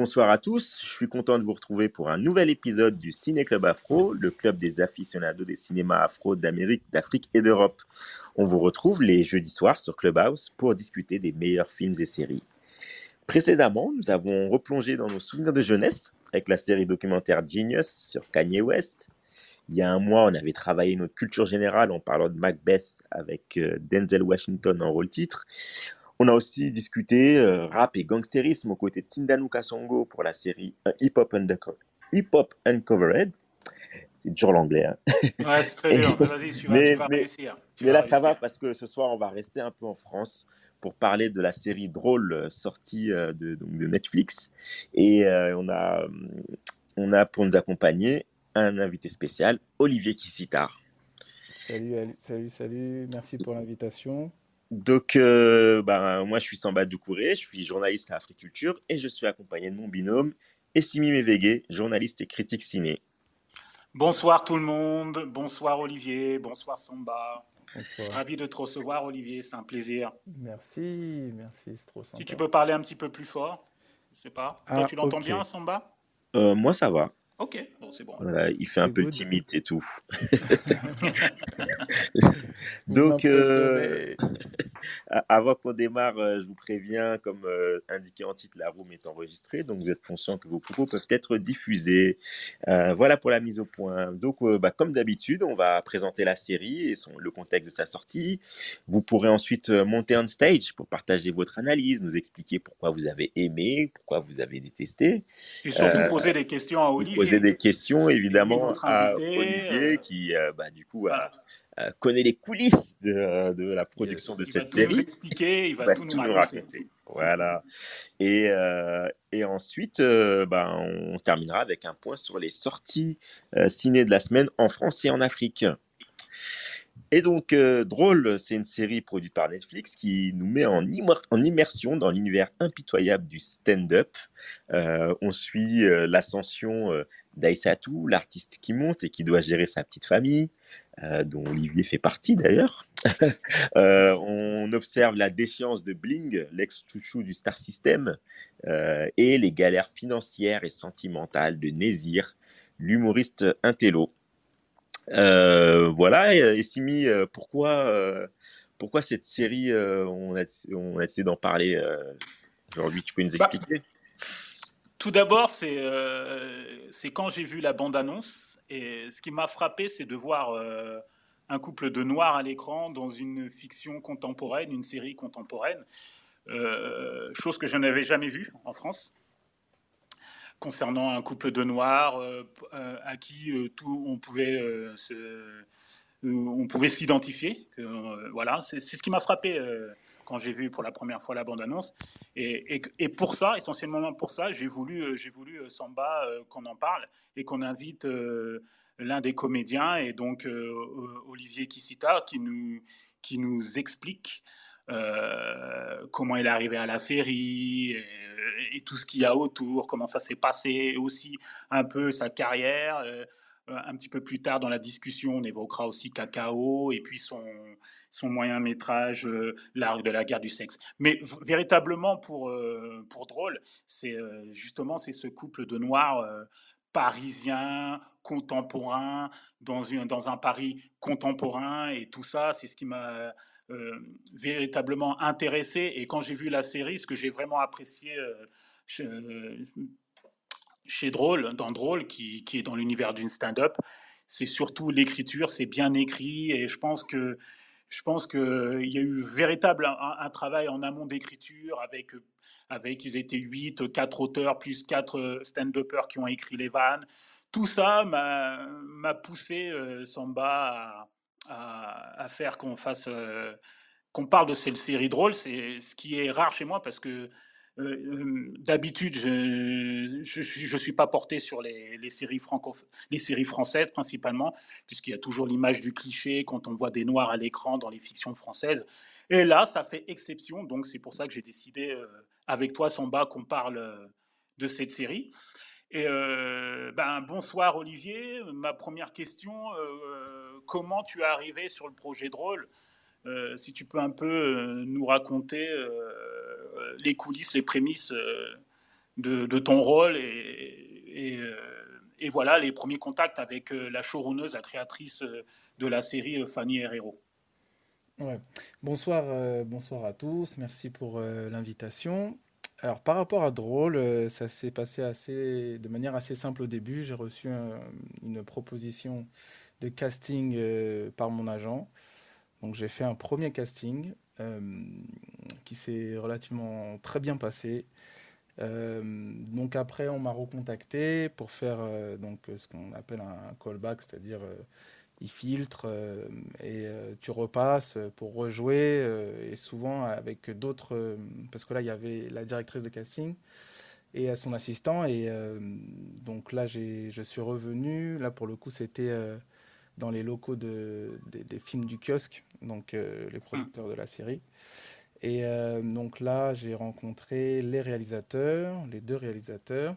Bonsoir à tous, je suis content de vous retrouver pour un nouvel épisode du Ciné Club Afro, le club des aficionados des cinémas afro d'Amérique, d'Afrique et d'Europe. On vous retrouve les jeudis soirs sur Clubhouse pour discuter des meilleurs films et séries. Précédemment, nous avons replongé dans nos souvenirs de jeunesse avec la série documentaire Genius sur Kanye West. Il y a un mois, on avait travaillé notre culture générale en parlant de Macbeth avec euh, Denzel Washington en rôle titre. On a aussi discuté euh, rap et gangstérisme aux côtés de Tindanu Kasongo pour la série Hip Hop, Hip -Hop Uncovered. C'est dur l'anglais. Hein. Ouais, c'est très dur. Vas-y, tu vas, mais, tu vas mais, réussir. Tu mais vas là, ça va parce que ce soir, on va rester un peu en France pour parler de la série drôle euh, sortie euh, de, donc de Netflix. Et euh, on, a, on a pour nous accompagner un invité spécial, Olivier Kissitar. Salut, salut, salut, merci pour l'invitation. Donc, euh, ben, moi, je suis Samba Doucouré, je suis journaliste à Africulture et je suis accompagné de mon binôme, Essimi Mevege, journaliste et critique ciné. Bonsoir tout le monde. Bonsoir Olivier. Bonsoir Samba. Bonsoir. Ravi de te recevoir Olivier. C'est un plaisir. Merci, merci, c'est trop sympa. Si tu peux parler un petit peu plus fort. Je sais pas. Toi, Ah, tu l'entends bien Samba? Euh, moi, ça va. Ok. Bon, c'est bon. Voilà, il fait un peu timide, c'est tout. Donc. Avant qu'on démarre, euh, je vous préviens, comme euh, indiqué en titre, la room est enregistrée, donc vous êtes conscient que vos propos peuvent être diffusés. Euh, voilà pour la mise au point. Donc, euh, bah, comme d'habitude, on va présenter la série et son- le contexte de sa sortie. Vous pourrez ensuite monter on stage pour partager votre analyse, nous expliquer pourquoi vous avez aimé, pourquoi vous avez détesté, Et surtout Euh, poser des questions à Olivier. poser des questions évidemment à Olivier qui, bah, du coup, Voilà. a- connaît les coulisses de, euh, de la production de Il va cette tout série. nous expliquer. Il va tout nous raconter. raconter. Voilà. Et, euh, et ensuite, euh, ben, on terminera avec un point sur les sorties euh, ciné de la semaine en France et en Afrique. Et donc, euh, Drôle, c'est une série produite par Netflix qui nous met en, immer- en immersion dans l'univers impitoyable du stand-up. Euh, on suit euh, l'ascension euh, d'Aïssatou, l'artiste qui monte et qui doit gérer sa petite famille, euh, dont Olivier fait partie d'ailleurs. Euh, on observe la déchéance de Bling, l'ex-chouchou du Star System, euh, et les galères financières et sentimentales de Nézir, l'humoriste intello. Voilà, et, Simi, pourquoi, pourquoi cette série, on, a, on a décidé d'en parler aujourd'hui? Tu peux nous Bah, expliquer? Tout d'abord, c'est c'est quand j'ai vu la bande-annonce. Et ce qui m'a frappé, c'est de voir euh, un couple de noirs à l'écran dans une fiction contemporaine, une série contemporaine. Euh, chose que je n'avais jamais vue en France. Concernant un couple de noirs euh, à qui tout, on pouvait on pouvait s'identifier. voilà, c'est ce qui m'a frappé quand j'ai vu pour la première fois la bande-annonce. Et, pour ça, essentiellement pour ça, j'ai voulu, euh, j'ai voulu euh, Samba euh, qu'on en parle et qu'on invite l'un des comédiens et donc Olivier Kissita qui nous, explique comment il est arrivé à la série et, tout ce qu'il y a autour, comment ça s'est passé, aussi un peu sa carrière. un petit peu plus tard dans la discussion, on évoquera aussi Cacao et puis son, son moyen métrage, euh, de la guerre du sexe. Mais véritablement, pour, euh, pour drôle, c'est euh, justement c'est ce couple de noirs euh, parisiens, contemporains, dans, une, dans un Paris contemporain, et tout ça, c'est ce qui m'a véritablement intéressé. Et quand j'ai vu la série, ce que j'ai vraiment apprécié chez Drôle, dans Drôle, qui, qui est dans l'univers d'une stand-up, c'est surtout l'écriture, c'est bien écrit, et je pense que je pense qu'il y a eu véritable un, travail en amont d'écriture avec, avec, ils étaient 8, 4 auteurs, plus 4 stand-uppers qui ont écrit les vannes. Tout ça m'a poussé, euh, Samba, à, faire qu'on fasse, euh, qu'on parle de cette série drôle, c'est ce qui est rare chez moi parce que d'habitude, je ne suis pas porté sur les, séries les séries françaises principalement, puisqu'il y a toujours l'image du cliché quand on voit des noirs à l'écran dans les fictions françaises. Et là, ça fait exception, donc c'est pour ça que j'ai décidé avec toi, Samba, qu'on parle de cette série. Et ben, bonsoir Olivier. Ma première question, comment tu es arrivé sur le projet Drôle? Si tu peux un peu nous raconter les coulisses, les prémices de, ton rôle et, voilà les premiers contacts avec la showrunneuse, la créatrice de la série Fanny Herrero. Bonsoir, bonsoir à tous. Merci pour l'invitation. Alors, par rapport à Drôle, euh, ça s'est passé assez, de manière assez simple au début. J'ai reçu une proposition de casting euh, par mon agent. Donc, j'ai fait un premier casting euh, qui s'est relativement très bien passé. donc, après, on m'a recontacté pour faire donc, ce qu'on appelle un callback, c'est-à-dire il filtre euh, et euh, tu repasses pour rejouer euh, et souvent avec d'autres parce que là il y avait la directrice de casting et son assistant et donc là je suis revenu là pour le coup c'était dans les locaux de, des films du kiosque donc les producteurs de la série. Et donc là j'ai rencontré les réalisateurs les deux réalisateurs.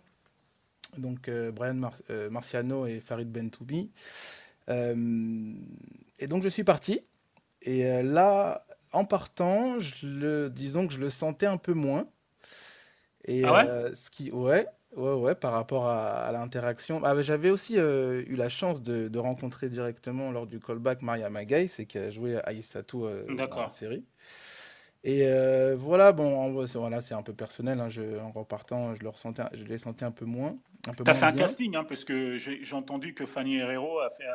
Donc Brian Marciano et Farid Bentoubi euh, et donc je suis parti. Et euh, là, en partant, je le, disons que je le sentais un peu moins. Et ah ouais? euh, ce qui, ouais, ouais, ouais, par rapport à, l'interaction. Ah, J'avais aussi eu la chance de, de, rencontrer directement lors du callback Maria Magay, c'est qui a joué Aïssatou dans la série. Et voilà, bon, voilà, c'est un peu personnel. Hein, je, en repartant, je le ressentais, je l'ai senti un peu moins. Tu as fait un casting, hein, parce que j'ai entendu que Fanny Herrero a fait,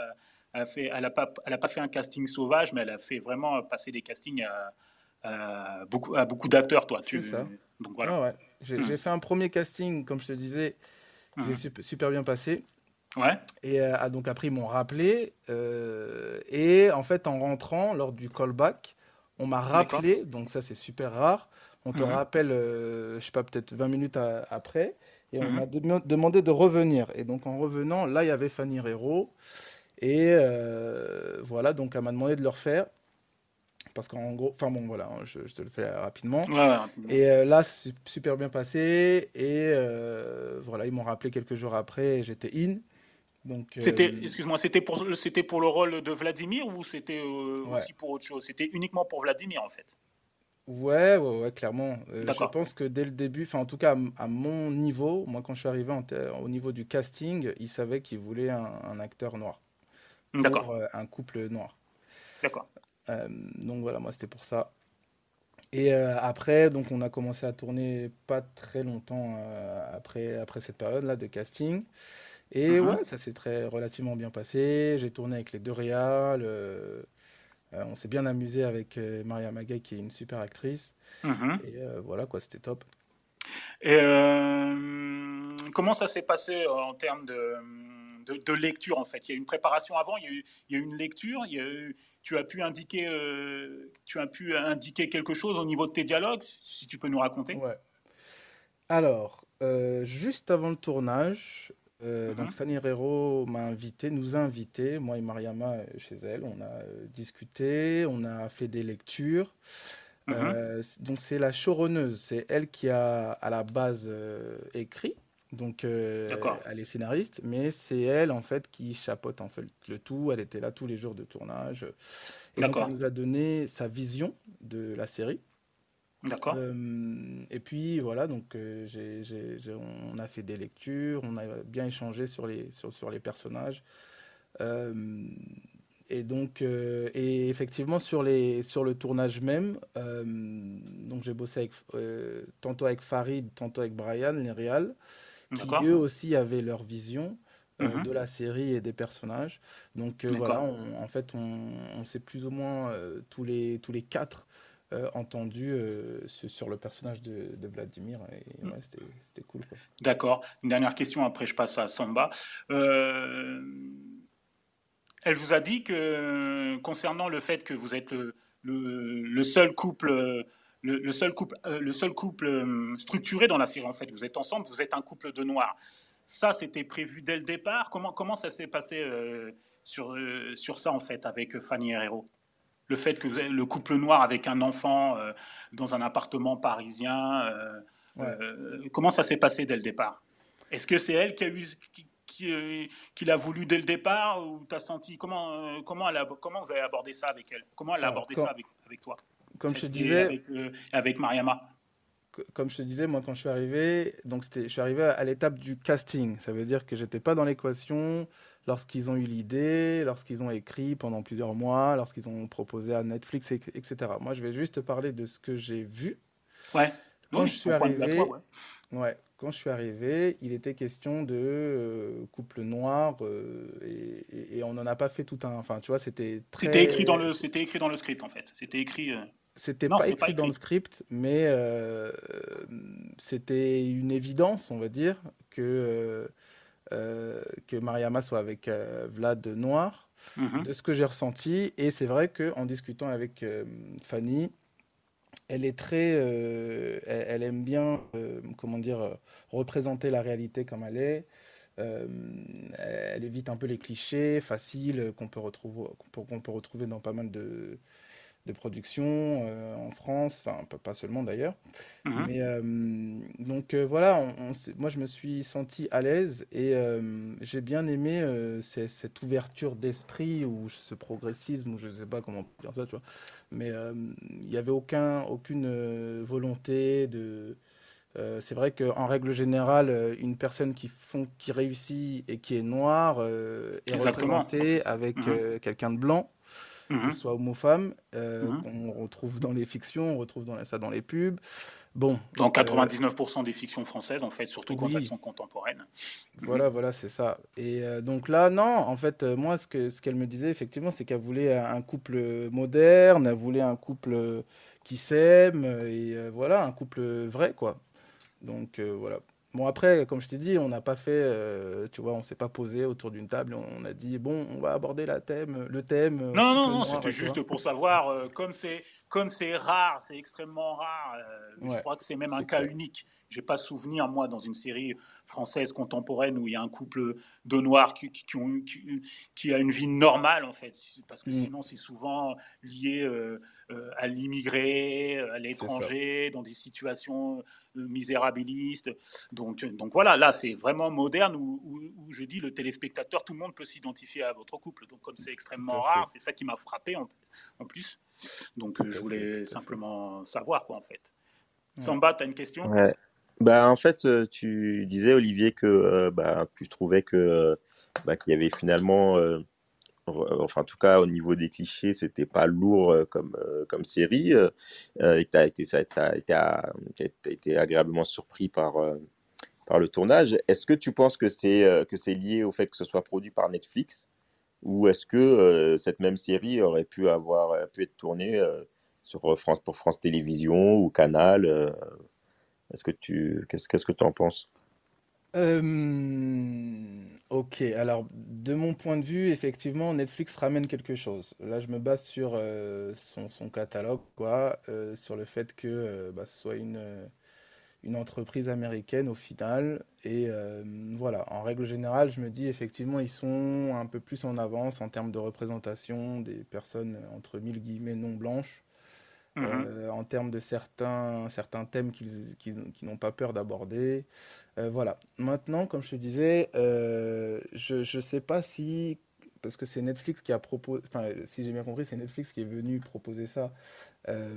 a fait elle n'a pas, pas fait un casting sauvage, mais elle a fait vraiment passer des castings à, beaucoup, à beaucoup d'acteurs, toi. Tu, ça. Donc voilà. ouais. J'ai hmm. fait un premier casting, comme je te disais, qui s'est hmm. super, bien passé. Ouais. Et euh, donc après, ils m'ont rappelé. Euh, et en fait, en rentrant, lors du callback, on m'a rappelé, donc ça c'est super rare. On te mhm. rappelle, euh, je sais pas, peut-être 20 minutes après, et on m'a demandé de revenir. Et donc en revenant, là il y avait Fanny Rero, et euh, voilà, donc elle m'a demandé de le refaire. Parce qu'en gros, enfin bon, voilà, hein, je, te le fais rapidement. Et euh, là, c'est super bien passé. Et voilà, ils m'ont rappelé quelques jours après, j'étais in. C'était, euh, excuse-moi, c'était pour, c'était pour le rôle de Vladimir ou c'était euh, aussi pour autre chose? C'était uniquement pour Vladimir en fait? Ouais, ouais, ouais clairement. Euh, je pense que dès le début, enfin en tout cas à, mon niveau, moi quand je suis arrivé au niveau du casting, ils savaient qu'ils voulaient un, acteur noir. D'accord. un couple noir. D'accord. Donc voilà, moi c'était pour ça. Et après, donc on a commencé à tourner pas très longtemps après, après cette période-là de casting. Et uh-huh. ouais, ça s'est très relativement bien passé. J'ai tourné avec les deux réals. Euh, euh, on s'est bien amusé avec euh, Maria Magay, qui est une super actrice. Uh-huh. Et voilà, quoi, c'était top. Et comment ça s'est passé en termes de, de, lecture, en fait Il y a une préparation avant, il y a eu, il y a eu une lecture, il y a eu, tu, as pu indiquer, tu as pu indiquer quelque chose au niveau de tes dialogues, si tu peux nous raconter Ouais. Alors, juste avant le tournage, euh, donc mhm. Fanny Herrero m'a invité, nous a invités, moi et Mariama euh, chez elle. On a euh, discuté, on a fait des lectures. Mhm. donc c'est la choronneuse, c'est elle qui a à la base écrit. Donc elle est scénariste, mais c'est elle en fait qui chapeaute en fait le tout. Elle était là tous les jours de tournage. Et donc elle nous a donné sa vision de la série. D'accord. et puis voilà, donc on a fait des lectures, on a bien échangé sur les, sur, sur les personnages. et donc, et effectivement, sur, les, sur le tournage même, donc j'ai bossé avec, tantôt avec Farid, tantôt avec Brian, les réals, qui eux aussi avaient leur vision. Mmh de la série et des personnages. Donc voilà, en fait, on, on sait plus ou moins tous, les, tous les quatre euh, entendu euh, sur le personnage de, Vladimir. Et mm. c'était cool. D'accord. Une dernière question, après je passe à Samba. Euh, elle vous a dit que concernant le fait que vous êtes le, le, seul couple. Le, seul couple, le seul couple structuré dans la série, en fait. Vous êtes ensemble, vous êtes un couple de noirs. Ça, c'était prévu dès le départ. Comment, comment ça s'est passé sur, sur ça, en fait, avec Fanny Herrero Le fait que vous avez le couple noir avec un enfant dans un appartement parisien, comment ça s'est passé dès le départ? Est-ce que c'est elle qui a eu, euh, qu'il a voulu dès le départ ou tu as senti comment, euh, comment, elle comment vous avez abordé ça avec elle? Comment elle a abordé ça avec, avec, toi? Comme je te disais. Avec, euh, avec Mariama comme je te disais, moi, quand je suis arrivé, donc je suis arrivé à l'étape du casting. Ça veut dire que j'étais pas dans l'équation lorsqu'ils ont eu l'idée, lorsqu'ils ont écrit pendant plusieurs mois, lorsqu'ils ont proposé à Netflix, etc. Moi, je vais juste parler de ce que j'ai vu. Ouais. Quand je suis arrivé, ouais. quand je suis arrivé, il était question de euh, couple noir euh, et, on n'en a pas fait tout un. Enfin, tu vois, c'était très. C'était écrit dans le, c'était écrit dans le script en fait. C'était écrit. Euh, c'était pas, écrit dans le script, mais c'était une évidence, on va dire, que que Mariama soit avec Vlad noir. Mhm. De ce que j'ai ressenti, et c'est vrai que en discutant avec Fanny, elle est très, euh, elle, aime bien, euh, comment dire, euh, représenter la réalité comme elle est. elle évite un peu les clichés faciles qu'on peut retrouver, qu'on peut retrouver dans pas mal de, de production euh, en France, enfin pas seulement d'ailleurs. Mhm. Mais euh, donc euh, voilà, on, moi je me suis senti à l'aise et j'ai bien aimé cette ouverture d'esprit ou ce progressisme ou je sais pas comment dire ça, tu vois. Mais il n'y avait aucun, aucune volonté de c'est vrai qu'en règle générale, une personne qui, font, qui réussit et qui est noire est représentée avec mhm. quelqu'un de blanc que ce mhm. soit homme ou femme. Euh, mhm. On retrouve dans les fictions, on retrouve dans, ça dans les pubs. Bon, dans 99% euh, des fictions françaises, en fait, surtout quand elles sont contemporaines. Voilà, voilà, c'est ça. Et euh, donc là, non, en fait, moi, ce qu'elle ce qu'elle me disait, effectivement, c'est qu'elle voulait un couple moderne, elle voulait un couple qui s'aime, et voilà, un couple vrai, quoi. Donc voilà. Bon, après, comme je t'ai dit, on n'a pas fait, euh, tu vois, on s'est pas posé autour d'une table, on a dit, bon, on va aborder la thème, le thème. Euh, non, non, non, c'était juste pour savoir, euh, comme c'est comme c'est rare, c'est extrêmement rare, je crois que c'est même un cas unique. J'ai pas souvenir, moi, dans une série française contemporaine où il y a un couple de noirs qui, qui, ont, qui, a une vie normale, en fait. Parce que mm. sinon, c'est souvent lié euh, euh, à l'immigré, à l'étranger, dans des situations euh, misérabilistes. Donc, donc voilà, là, c'est vraiment moderne où, où, je dis le téléspectateur, tout le monde peut s'identifier à votre couple. Donc, comme c'est extrêmement rare, c'est ça qui m'a frappé en, en, plus. Donc, je voulais simplement savoir, quoi, en fait. Samba, tu as une question? Bah, en fait, euh, tu disais, Olivier, que euh, bah, tu trouvais que, euh, bah, qu'il y avait finalement, enfin, en tout cas, au niveau des clichés, c'était pas lourd comme, comme série, et tu as été, agréablement surpris par, par le tournage. Est-ce que tu penses que c'est, c'est lié au fait que ce soit produit par Netflix, ou est-ce que cette même série aurait pu, avoir, pu être tournée sur France, pour France Télévisions ou Canal est-ce que tu, qu'est-ce, qu'est-ce que tu en penses? Euh, ok, alors de mon point de vue, effectivement, Netflix ramène quelque chose. Là, je me base sur euh, son, son, catalogue, quoi, euh, sur le fait que bah, ce soit une, une entreprise américaine au final. Et voilà, en règle générale, je me dis effectivement, ils sont un peu plus en avance en termes de représentation des personnes entre mille guillemets non blanches. Mhm. Euh, en termes de certains, certains thèmes qu'ils n'ont pas peur d'aborder. Euh, voilà. Maintenant, comme je te disais, euh, je ne sais pas si parce que c'est Netflix qui a proposé, enfin, si j'ai bien compris, c'est Netflix qui est venu proposer ça, euh,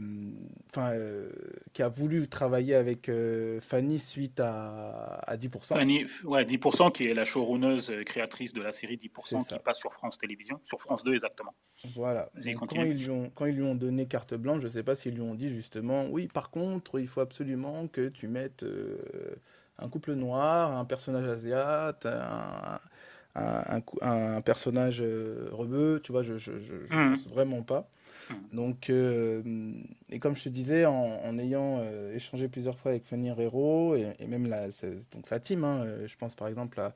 enfin, euh, qui a voulu travailler avec euh, Fanny suite à, à 10%. Fanny, ouais, 10%, qui est la showrunneuse créatrice de la série 10%, qui passe sur France Télévisions, sur France 2 exactement. Voilà. quand, ils lui ont, quand ils lui ont donné carte blanche, je ne sais pas s'ils lui ont dit justement, oui, par contre, il faut absolument que tu mettes un couple noir, un personnage asiate, un un, personnage euh, rebeu, tu vois, je ne mmh. pense vraiment pas. Mmh. Donc, euh, et comme je te disais, en, ayant euh, échangé plusieurs fois avec Fanny Herrero et, même la, donc sa team, hein, je pense par exemple à,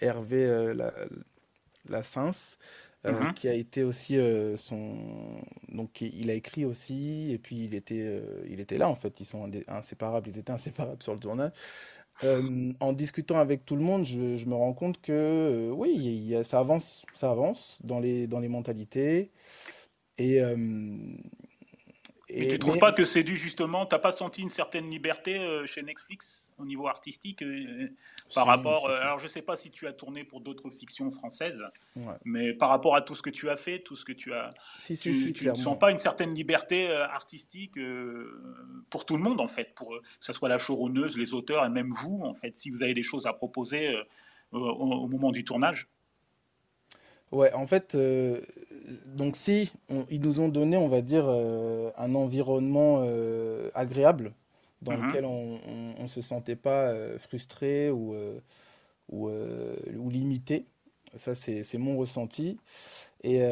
Hervé la, la mhm. qui a été aussi son. Donc, il a écrit aussi, et puis il était, il était là en fait. Ils sont inséparables, ils étaient inséparables sur le tournage. En discutant avec tout le monde, je, me rends compte que oui, ça avance, ça avance dans les, dans les mentalités. Et, mais tu ne trouves pas que c'est dû justement, tu n'as pas senti une certaine liberté euh, chez Netflix au niveau artistique euh, par rapport, euh, alors je ne sais pas si tu as tourné pour d'autres fictions françaises, mais par rapport à tout ce que tu as fait, tout ce que tu as, si, si, tu, ne sens pas une certaine liberté artistique pour tout le monde en fait, pour que ce soit la showrunneuse, les auteurs et même vous en fait, si vous avez des choses à proposer au moment du tournage Ouais, en fait, euh, donc si ils nous ont donné, on va dire, euh, un environnement euh, agréable dans mhm. lequel on ne se sentait pas frustré ou, ou, ou, limité. Ça, c'est mon ressenti. Et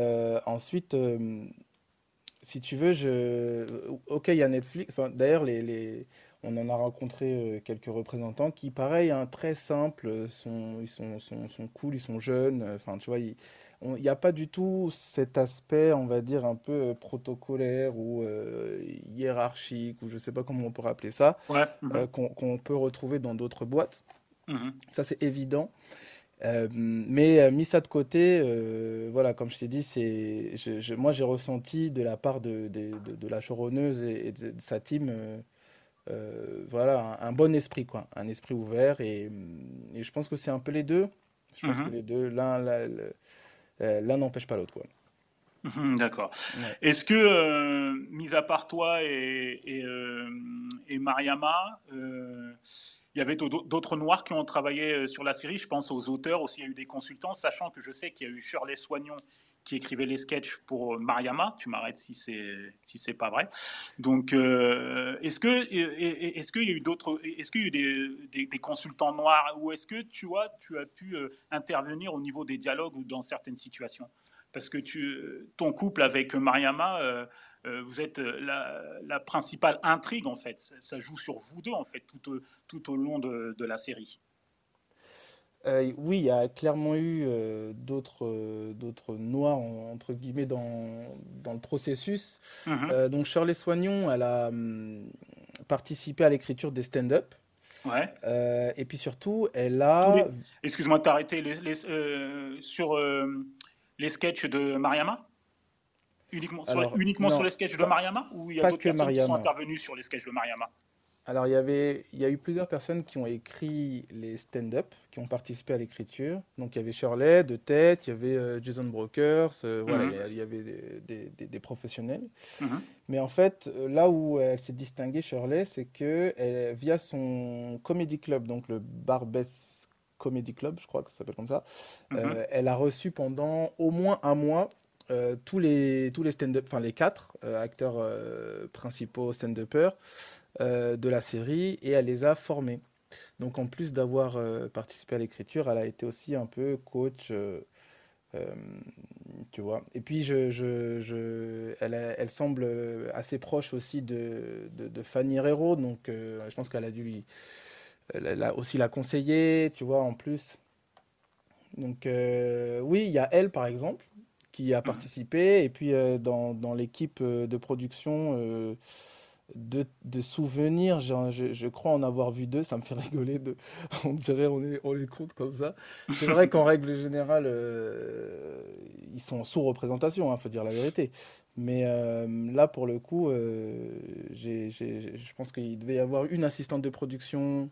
ensuite, si tu veux, je... ok, il y a Netflix. D'ailleurs, les, les, on en a rencontré quelques représentants qui, pareil, hein, très simples, sont, ils sont, sont, sont, cool, ils sont jeunes. Enfin, tu vois, ils, il n'y a pas du tout cet aspect, on va dire, un peu euh, protocolaire ou euh, hiérarchique, ou je ne sais pas comment on pourrait appeler ça, euh, mhm. qu'on peut retrouver dans d'autres boîtes. Mhm. Ça, c'est évident. mais mis ça de côté, voilà, comme je t'ai dit, c'est, moi j'ai ressenti de la part de, de, la choronneuse et, de, sa team, voilà, un, bon esprit, quoi, un esprit ouvert, et, je pense que c'est un peu les deux. Je pense mhm. que les deux, l'un, l'un n'empêche pas l'autre. Quoi. Mhm, d'accord. Est-ce que, euh, mis à part toi et, et, euh, Mariama, il y avait d'autres noirs qui ont travaillé sur la série? Je pense aux auteurs aussi, il y a eu des consultants, sachant que je sais qu'il y a eu Shirley Soignon qui écrivait les sketchs pour Mariama. Tu m'arrêtes si c'est si c'est pas vrai. Donc, est-ce que est-ce qu'il y a eu d'autres Est-ce qu'il y a eu des, consultants noirs ou est-ce que tu vois tu as pu intervenir au niveau des dialogues ou dans certaines situations? Parce que tu ton couple avec Mariama. vous êtes la, principale intrigue en fait. Ça joue sur vous deux en fait tout, tout au long de la série. Euh, oui, il y a clairement eu euh, d'autres euh, d'autres noirs, entre guillemets, dans, dans le processus. Mhm. donc Shirley Soignon, elle a hum, participé à l'écriture des stand-up. Ouais. et puis surtout, elle a... Excuse-moi de t'arrêter. Les, sur les sketchs de Mariama? Uniquement, sur, uniquement sur les sketchs de Mariama? Ou il y a d'autres personnes qui sont intervenues sur les sketchs de Mariama? Alors, il y, avait, il y a eu plusieurs personnes qui ont écrit les stand-up, qui ont participé à l'écriture. Donc, il y avait Shirley de tête, il y avait euh, Jason Brokers, euh, voilà, mhm. il y avait des, des, des, professionnels. Mhm. Mais en fait, euh, là où elle s'est distinguée, Shirley, c'est que elle, via son comedy club, donc le Barbès Comedy Club, je crois que ça s'appelle comme ça, mhm. elle a reçu pendant au moins un mois tous les, tous les stand-up, enfin les quatre acteurs principaux stand-uppers de la série et elle les a formés. Donc en plus d'avoir euh, participé à l'écriture, elle a été aussi un peu coach. Euh, tu vois. Et puis, je, je, elle, elle, semble assez proche aussi de, de, Fanny Herrero, donc je pense qu'elle a dû lui, elle a aussi la conseiller, tu vois, en plus. Donc, oui, il y a elle, par exemple, qui a participé, et puis dans, dans l'équipe de production, de, souvenirs, je, crois en avoir vu deux, ça me fait rigoler. On dirait on, est, les compte comme ça. C'est vrai qu'en règle générale, euh, ils sont sous représentation, il hein, faut dire la vérité. Mais euh, là, pour le coup, euh, je pense qu'il devait y avoir une assistante de production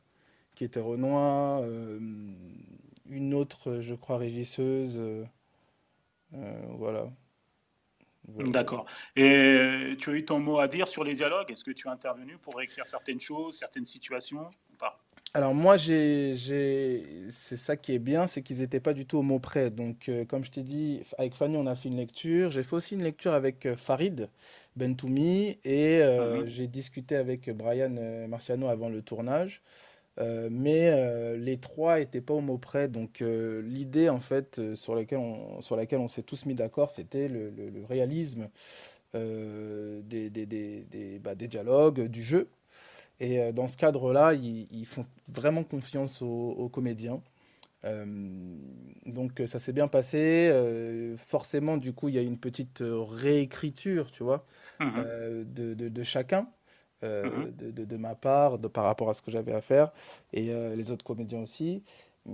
qui était Renoir, une autre, je crois, régisseuse. voilà. D'accord. Et tu as eu ton mot à dire sur les dialogues? Est-ce que tu as intervenu pour écrire certaines choses, certaines situations ou pas? Alors moi, j'ai, c'est ça qui est bien, c'est qu'ils n'étaient pas du tout au mot près. Donc euh, comme je t'ai dit, avec Fanny, on a fait une lecture. J'ai fait aussi une lecture avec euh, Farid Bentoumi et euh, mhm. j'ai discuté avec Brian Marciano avant le tournage. Euh, mais euh, les trois n'étaient pas au mot près. Donc euh, l'idée en fait sur, laquelle on, sur laquelle on s'est tous mis d'accord, c'était le, réalisme des, des, des, bah, des, dialogues, du jeu. Et dans ce cadre-là, ils, font vraiment confiance aux, comédiens. donc ça s'est bien passé. forcément, du coup, il y a une petite réécriture, tu vois, mmh de, de, chacun. Mmh de, de, ma part, de, par rapport à ce que j'avais à faire, et les autres comédiens aussi.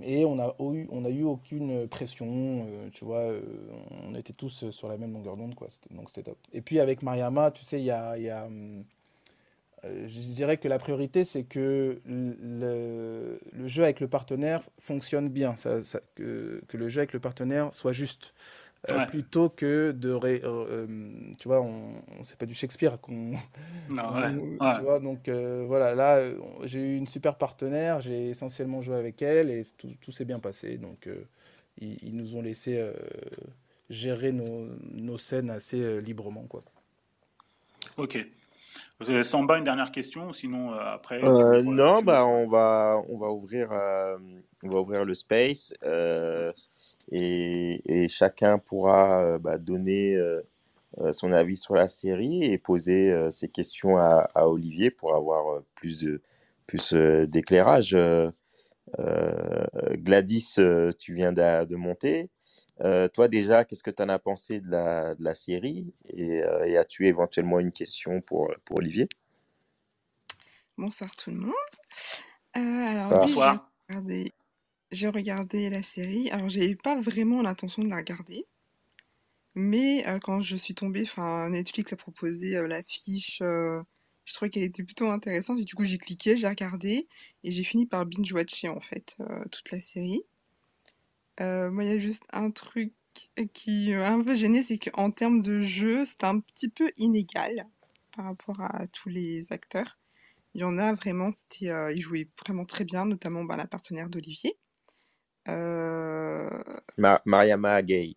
Et on a eu, on a eu aucune pression, tu vois, on était tous sur la même longueur d'onde, quoi. Donc c'était top. Et puis avec Mariama, tu sais, il y a, y a hum, euh, je dirais que la priorité, c'est que le, le, jeu avec le partenaire fonctionne bien, ça, ça, que, que, le jeu avec le partenaire soit juste. Euh, plutôt que de. Ré, euh, tu vois, on, c'est pas du Shakespeare qu'on. Non, ouais, Tu vois, donc voilà, là, j'ai eu une super partenaire, j'ai essentiellement joué avec elle et tout, tout s'est bien passé. Donc, ils, ils, nous ont laissé gérer nos, nos, scènes assez librement, quoi. Ok. Samba, une dernière question, sinon euh, après. Euh, non, bah on va on va ouvrir euh, on va ouvrir le space et, et, chacun pourra bah, donner son avis sur la série et poser ses questions à, à, Olivier pour avoir plus de plus d'éclairage. Gladys, tu viens de, de monter. Euh, toi déjà, qu'est-ce que tu en as pensé de la, de la série? Et, euh, et as-tu éventuellement une question pour, pour Olivier? Bonsoir tout le monde. Euh, alors, Bonsoir. Oui, j'ai regardé, la série. Alors, j'ai pas vraiment l'intention de la regarder. Mais quand je suis tombée, enfin, Netflix a proposé l'affiche, je trouvais qu'elle était plutôt intéressante. Et du coup, j'ai cliqué, j'ai regardé et j'ai fini par binge-watcher en fait toute la série. Euh, moi, il y a juste un truc qui m'a un peu gêné, c'est qu'en termes de jeu, c'est un petit peu inégal par rapport à tous les acteurs. Il y en a vraiment, c'était, euh, ils jouaient vraiment très bien, notamment bah, la partenaire d'Olivier. Euh... Mariama Gay.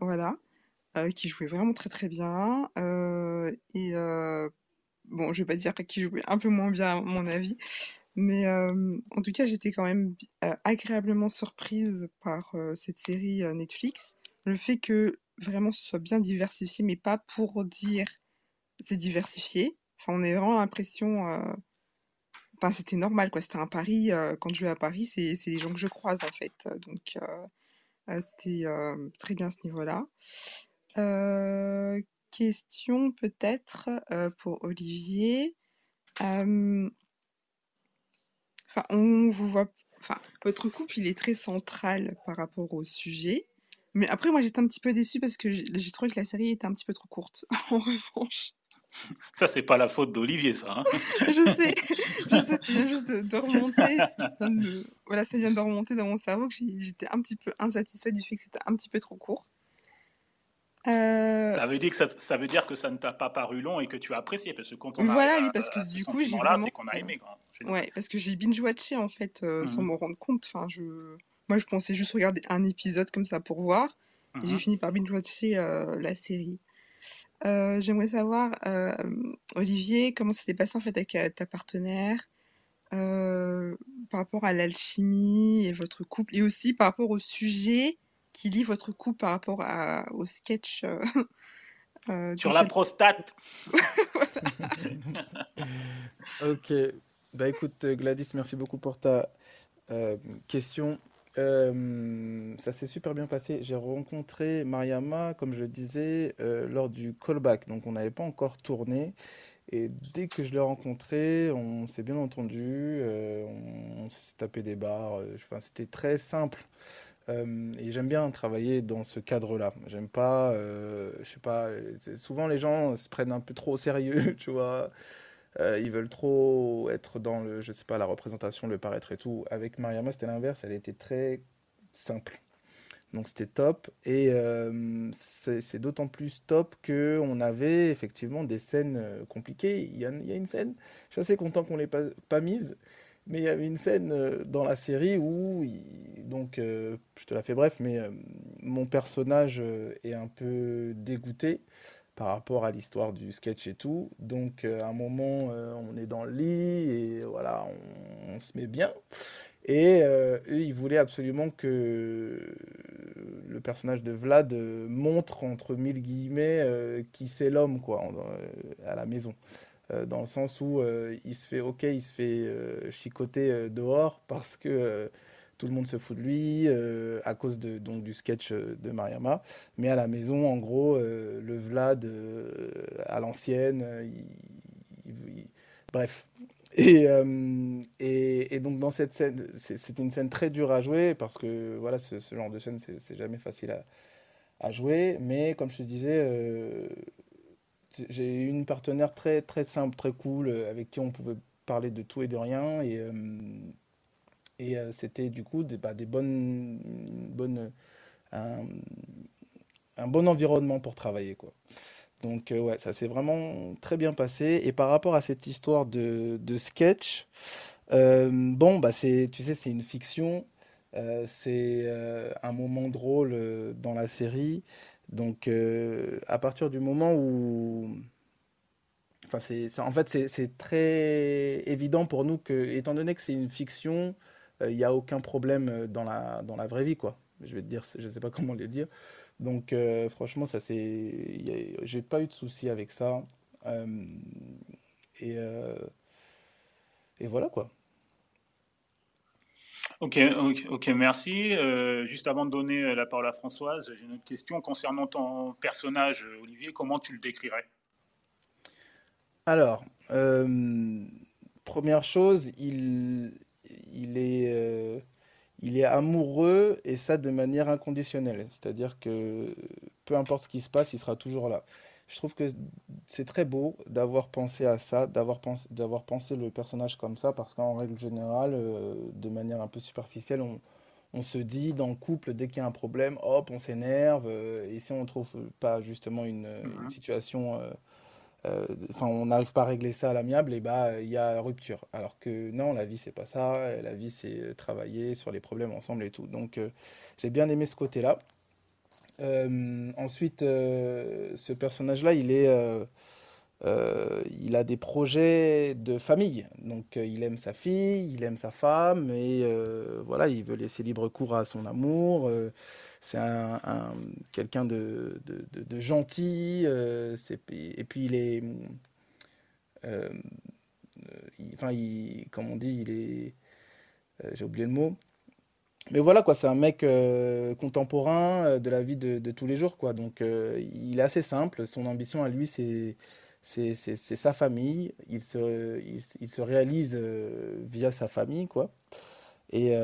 voilà, euh, qui jouait vraiment très très bien. et bon, je vais pas dire qui jouait un peu moins bien à mon avis, mais en tout cas, j'étais quand même agréablement surprise par cette série Netflix. Le fait que vraiment ce soit bien diversifié, mais pas pour dire c'est diversifié. Enfin, on a vraiment l'impression. Enfin, c'était normal, quoi. C'était un Paris. quand je vais à Paris, c'est les gens que je croise, en fait. Donc, c'était très bien à ce niveau-là. question peut-être pour Olivier. Enfin, on vous voit. Enfin, votre couple, il est très central par rapport au sujet. Mais après, moi, j'étais un petit peu déçue parce que j'ai trouvé que la série était un petit peu trop courte, en revanche. Ça, c'est pas la faute d'Olivier, ça. Hein je sais, je sais, juste de, remonter. Voilà, ça vient de remonter dans mon cerveau que j'étais un petit peu insatisfaite du fait que c'était un petit peu trop court. Euh... Ça, veut dire que ça, ça, veut dire que ça ne t'a pas paru long et que tu as apprécié parce que quand on voilà oui parce que du coup j'ai vraiment c'est qu'on a aimé quoi, ouais parce que j'ai binge watché en fait euh, sans mmh me rendre compte enfin je moi je pensais juste regarder un épisode comme ça pour voir j'ai j'ai fini par binge watcher euh, la série euh, j'aimerais savoir euh, Olivier comment ça s'est passé en fait avec euh, ta partenaire par rapport à l'alchimie et votre couple et aussi par rapport au sujet qui lit votre coup par rapport à, au sketch. Euh, euh, Sur la prostate Ok. Bah écoute, Gladys, merci beaucoup pour ta euh, ça s'est super bien passé. J'ai rencontré Mariama, comme je le disais, lors du callback. Donc on n'avait pas encore tourné. Et dès que je l'ai rencontré, on s'est bien entendu. on, on s'est tapé des barres. Enfin, c'était très simple. Euh, et j'aime bien travailler dans ce cadre-là. J'aime pas, euh, je sais pas, souvent les gens se prennent un peu trop au sérieux, tu vois. Euh, ils veulent trop être dans le, je sais pas, la représentation, le paraître et tout. Avec Mariama, c'était l'inverse. Elle était très simple. Donc c'était top. Et c'est d'autant plus top qu'on avait effectivement des scènes compliquées. Il y a, une scène, je suis assez content qu'on ne l'ait pas, mise. Mais il y avait une scène euh, dans la série où, donc, euh, je te la fais bref, mais euh, mon personnage est un peu dégoûté par rapport à l'histoire du sketch et tout. Donc, à un moment, on est dans le lit et voilà, on, se met bien. Et eux, ils voulaient absolument que le personnage de Vlad montre, entre mille guillemets, qui c'est l'homme, quoi, à la maison. Euh, dans le sens où euh, il se fait, ok, il se fait euh, chicoter dehors parce que tout le monde se fout de lui à cause de, donc, du sketch de Mariama. Mais à la maison, en gros, le Vlad à l'ancienne, bref. Et, et, donc dans cette scène, c'est une scène très dure à jouer parce que voilà, ce, genre de scène, c'est jamais facile à, à, jouer. Mais comme je te disais, j'ai eu une partenaire très, très simple, très cool, euh, avec qui on pouvait parler de tout et de rien. Et, euh, et euh, c'était du coup des, bah, bonnes, bonnes, un, bon environnement pour travailler. Quoi. Donc ouais, ça s'est vraiment très bien passé. Et par rapport à cette histoire de, sketch, bon, bah tu sais, c'est une fiction. c'est un moment drôle dans la série. Donc, euh, à partir du moment où. Enfin, c'est, en fait, c'est très évident pour nous que, étant donné que c'est une fiction, euh, il n'y a aucun problème dans la, dans la vraie vie, quoi. Je vais te dire, je ne sais pas comment le dire. Donc, euh, franchement, ça c'est. J'ai pas eu de soucis avec ça. et, et voilà, quoi. Ok, ok, merci. Euh, juste avant de donner euh, la parole à Françoise, j'ai une autre question concernant ton personnage, euh, Olivier. Comment tu le décrirais? Alors, première chose, il, il, est, il est amoureux et ça de manière inconditionnelle. C'est-à-dire que peu importe ce qui se passe, il sera toujours là je trouve que c'est très beau d'avoir pensé à ça, d'avoir pensé, d'avoir pensé le personnage comme ça, parce qu'en règle générale, euh, de manière un peu superficielle, on, on, se dit dans le couple, dès qu'il y a un problème, hop, on s'énerve, euh, et si on ne trouve pas justement une, mhm. situation, euh, enfin, on n'arrive pas à régler ça à l'amiable, et bah, il y a rupture. Alors que non, la vie, c'est pas ça, la vie, c'est travailler sur les problèmes ensemble et tout. Donc, j'ai bien aimé ce côté-là. Euh, ensuite, euh, ce personnage-là, il est, euh, il a des projets de famille. Donc, il aime sa fille, il aime sa femme, et voilà, il veut laisser libre cours à son amour. c'est un, quelqu'un de, gentil. et puis, il est, enfin, comme on dit, il est, j'ai oublié le mot mais voilà quoi, c'est un mec euh, contemporain euh, de la vie de, tous les jours quoi. Donc euh, il est assez simple. Son ambition à lui, c'est c'est sa famille. Il se, il, se réalise via sa famille quoi. Et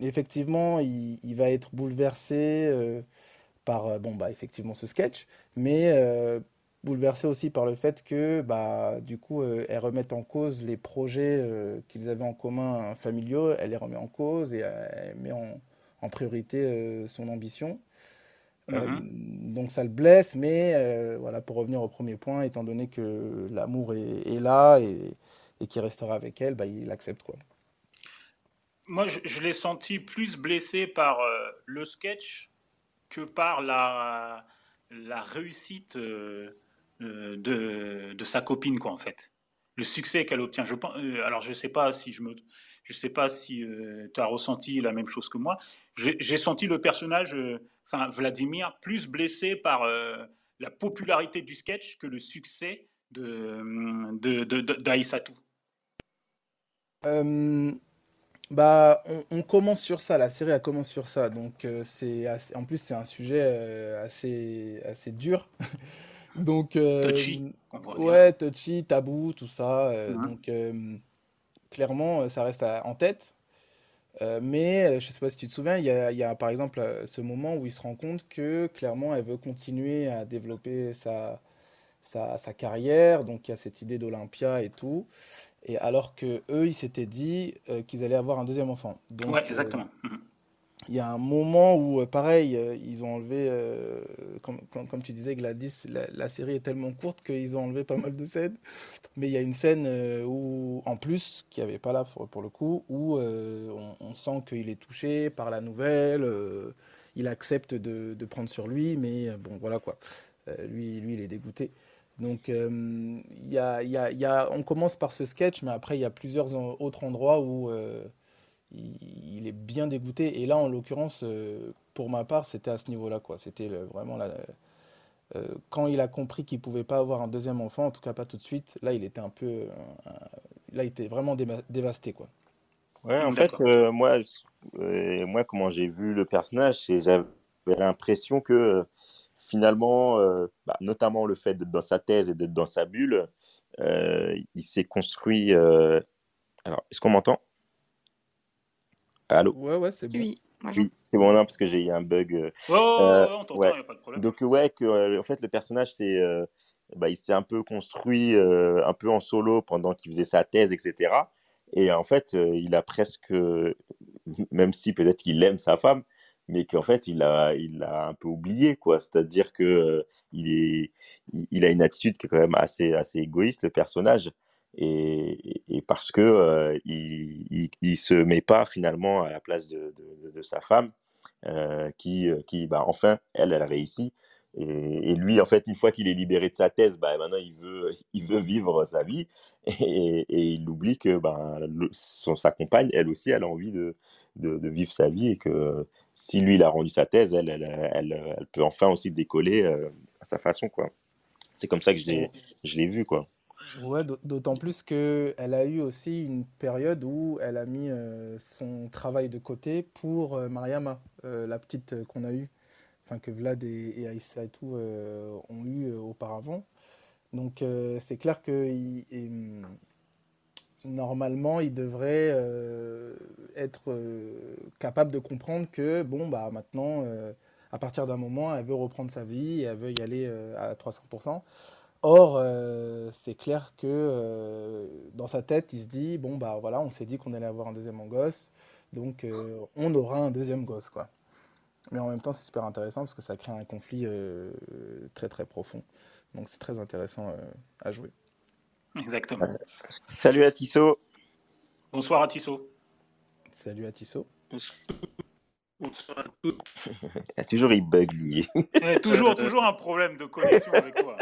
effectivement, il, va être bouleversé par bon bah effectivement ce sketch, mais bouleversé aussi par le fait que, bah, du coup, euh, elle remet en cause les projets euh, qu'ils avaient en commun familiaux, elle les remet en cause et elle met en, priorité euh, son ambition. Mhm. donc ça le blesse, mais voilà, pour revenir au premier point, étant donné que l'amour est, là et, et qu'il restera avec elle, bah, il accepte quoi. Moi, je, l'ai senti plus blessé par le sketch que par la, la réussite euh, de, de, sa copine, quoi, en fait. Le succès qu'elle obtient. Je pense, euh, alors, je sais pas si je me, je sais pas si euh, tu as ressenti la même chose que moi. J'ai senti le personnage, enfin Vladimir, plus blessé par la popularité du sketch que le succès de d'Aïssatou. bah, on, commence sur ça, la série a commencé sur ça, donc c'est en plus c'est un sujet assez assez dur Donc, euh, touchy. Ouais, touchy, tabou, tout ça. Euh, donc, euh, clairement, ça reste en tête. mais je sais pas si tu te souviens, il y a, par exemple ce moment où il se rend compte que clairement elle veut continuer à développer sa, sa, carrière. Donc il y a cette idée d'Olympia et tout. Et alors que eux, ils s'étaient dit qu'ils allaient avoir un deuxième enfant. Ouais, exactement. Mhm il y a un moment où, euh, pareil, euh, ils ont enlevé, euh, comme, tu disais, Gladys, la, série est tellement courte qu'ils ont enlevé pas mal de scènes. Mais il y a une scène où, en plus, qui n'y avait pas là pour, le coup, où on, sent qu'il est touché par la nouvelle, il accepte de, prendre sur lui, mais bon, voilà quoi. lui, lui, il est dégoûté. Donc, on commence par ce sketch, mais après, il y a plusieurs autres endroits où il, est bien dégoûté. Et là, en l'occurrence, euh, pour ma part, c'était à ce niveau-là. quoi. C'était vraiment la, euh, quand il a compris qu'il pouvait pas avoir un deuxième enfant, en tout cas pas tout de suite, là, il était un peu. là, il était vraiment dévasté. quoi. Ouais, en fait, moi, moi, comment j'ai vu le personnage, c'est j'avais l'impression que finalement, bah, notamment le fait d'être dans sa thèse et d'être dans sa bulle, il s'est construit. Alors, est-ce qu'on m'entend? Allô Ouais, ouais, c'est bon. Oui, oui c'est bon, non, parce que j'ai eu un bug. Ouais, ouais, on t'entend, il n'y a pas de problème. Donc, ouais, que, en fait, le personnage, c'est. Bah, il s'est un peu construit un peu en solo pendant qu'il faisait sa thèse, etc. Et en fait, il a presque, même si peut-être qu'il aime sa femme, mais qu'en fait, il a, il a un peu oublié, quoi. C'est-à-dire que il, est, il a une attitude qui est quand même assez, assez égoïste, le personnage. Et, et parce que il, il, se met pas finalement à la place de, de, de sa femme, qui, qui bah, enfin, elle, elle a réussi. Et, lui, en fait, une fois qu'il est libéré de sa thèse, bah, maintenant, il veut, il veut vivre sa vie. Et, il oublie que bah, son, sa compagne, elle aussi, elle a envie de, de, vivre sa vie. Et que si lui, il a rendu sa thèse, elle, elle, elle, peut enfin aussi décoller euh, à sa façon. quoi. C'est comme ça que je l'ai vu. quoi. Ouais, d'autant plus qu'elle a eu aussi une période où elle a mis euh, son travail de côté pour euh, Mariama, la petite qu'on a eue enfin que Vlad et, Aïssa et tout euh, ont eu euh, auparavant. Donc euh, c'est clair que normalement il devrait être capable de comprendre que bon bah maintenant à partir d'un moment elle veut reprendre sa vie, elle veut y aller à 300%. Or, c'est clair que dans sa tête, il se dit bon bah voilà, on s'est dit qu'on allait avoir un deuxième gosse, donc on aura un deuxième gosse quoi. Mais en même temps, c'est super intéressant parce que ça crée un conflit euh, très très profond. Donc c'est très intéressant euh, à jouer. Exactement. Salut à Tissot. Bonsoir à Tissot. Salut à Tissot. Bonsoir à tous. toujours il bug lui. toujours, toujours un problème de connexion avec toi.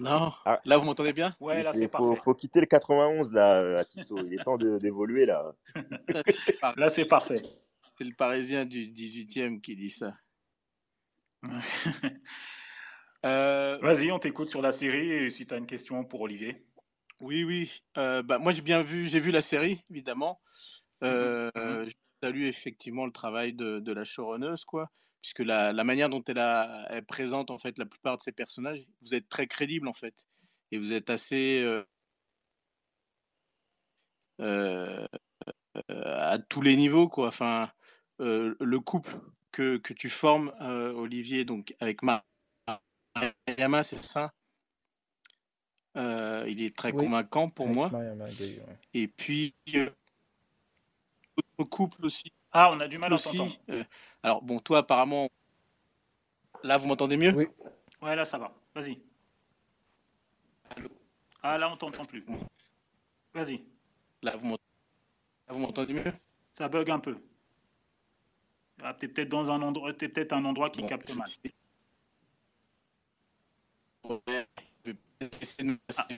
Non. Ah. Là, vous m'entendez bien? Ouais, là, c'est parfait. Faut quitter le 91, là, à Tissot. Il est temps d'évoluer, là. Là, c'est parfait. C'est le Parisien du 18e qui dit ça. Euh, Vas-y, on t'écoute sur la série et si tu as une question pour Olivier. Oui, oui. Euh, bah, moi, j'ai bien vu, j'ai vu la série, évidemment. Euh, mhm. Je salue effectivement le travail de, la showrunneuse, quoi, puisque la, manière dont elle, a, elle, présente en fait la plupart de ses personnages, vous êtes très crédible en fait, et vous êtes assez à tous les niveaux, quoi. Enfin, euh, le couple que, que tu formes, euh, Olivier, donc avec Mariama, c'est ça? Euh, Il est très convaincant pour moi. Et puis, couple aussi. Ah, on a du mal à s'entendre. alors, bon, toi, apparemment, là, vous m'entendez mieux? Oui. Ouais, là, ça va. Vas-y. Ah, là, on t'entend plus. Vas-y. Là, vous m'entendez mieux? Ça bug un peu. Ah, tu es peut-être dans un endroit, es peut-être un endroit qui capte mal. Ah.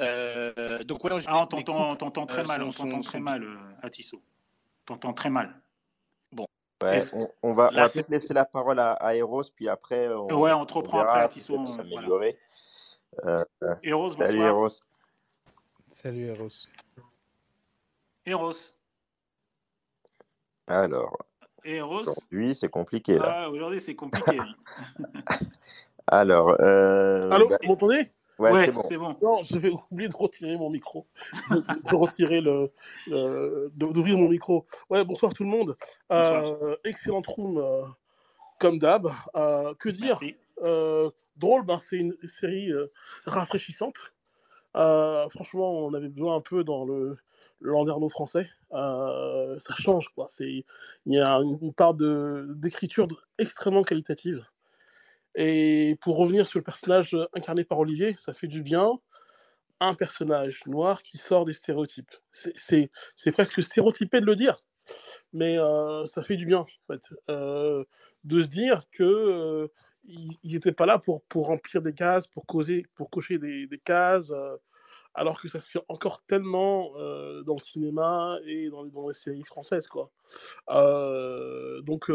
Euh, donc ouais, ah, on t'entend très mal, on t'entend très mal, euh, Atisso. T'entends très mal. Bon. Ouais, on, on, va, Là, on va peut-être laisser la parole à, à, Eros, puis après. On, ouais, on te reprend après, Atisso. S'améliorer. Voilà. Euh, Eros, salut, Eros. Salut, Eros. Eros. Alors, Aujourd'hui, c'est compliqué. Là. Ah, aujourd'hui, c'est compliqué. Alors. Euh... Allô, bah, vous m'entendez? Ouais, c'est bon. Non, je vais oublier de retirer mon micro. de retirer le. d'ouvrir mon micro. Ouais, bonsoir tout le monde. Euh, excellente room, euh, comme d'hab. Euh, que dire euh, Drôle, ben, c'est une série rafraîchissante. franchement, on avait besoin un peu dans le Landerneau français, euh, ça change quoi. C'est il y a une, part de d'écriture extrêmement qualitative. Et pour revenir sur le personnage incarné par Olivier, ça fait du bien. Un personnage noir qui sort des stéréotypes. C'est presque stéréotypé de le dire, mais euh, ça fait du bien en fait, euh, de se dire que ils n'étaient pas là pour, pour remplir des cases, pour causer, pour cocher des, cases alors que ça se fait encore tellement dans le cinéma et dans, les séries françaises. Quoi. donc,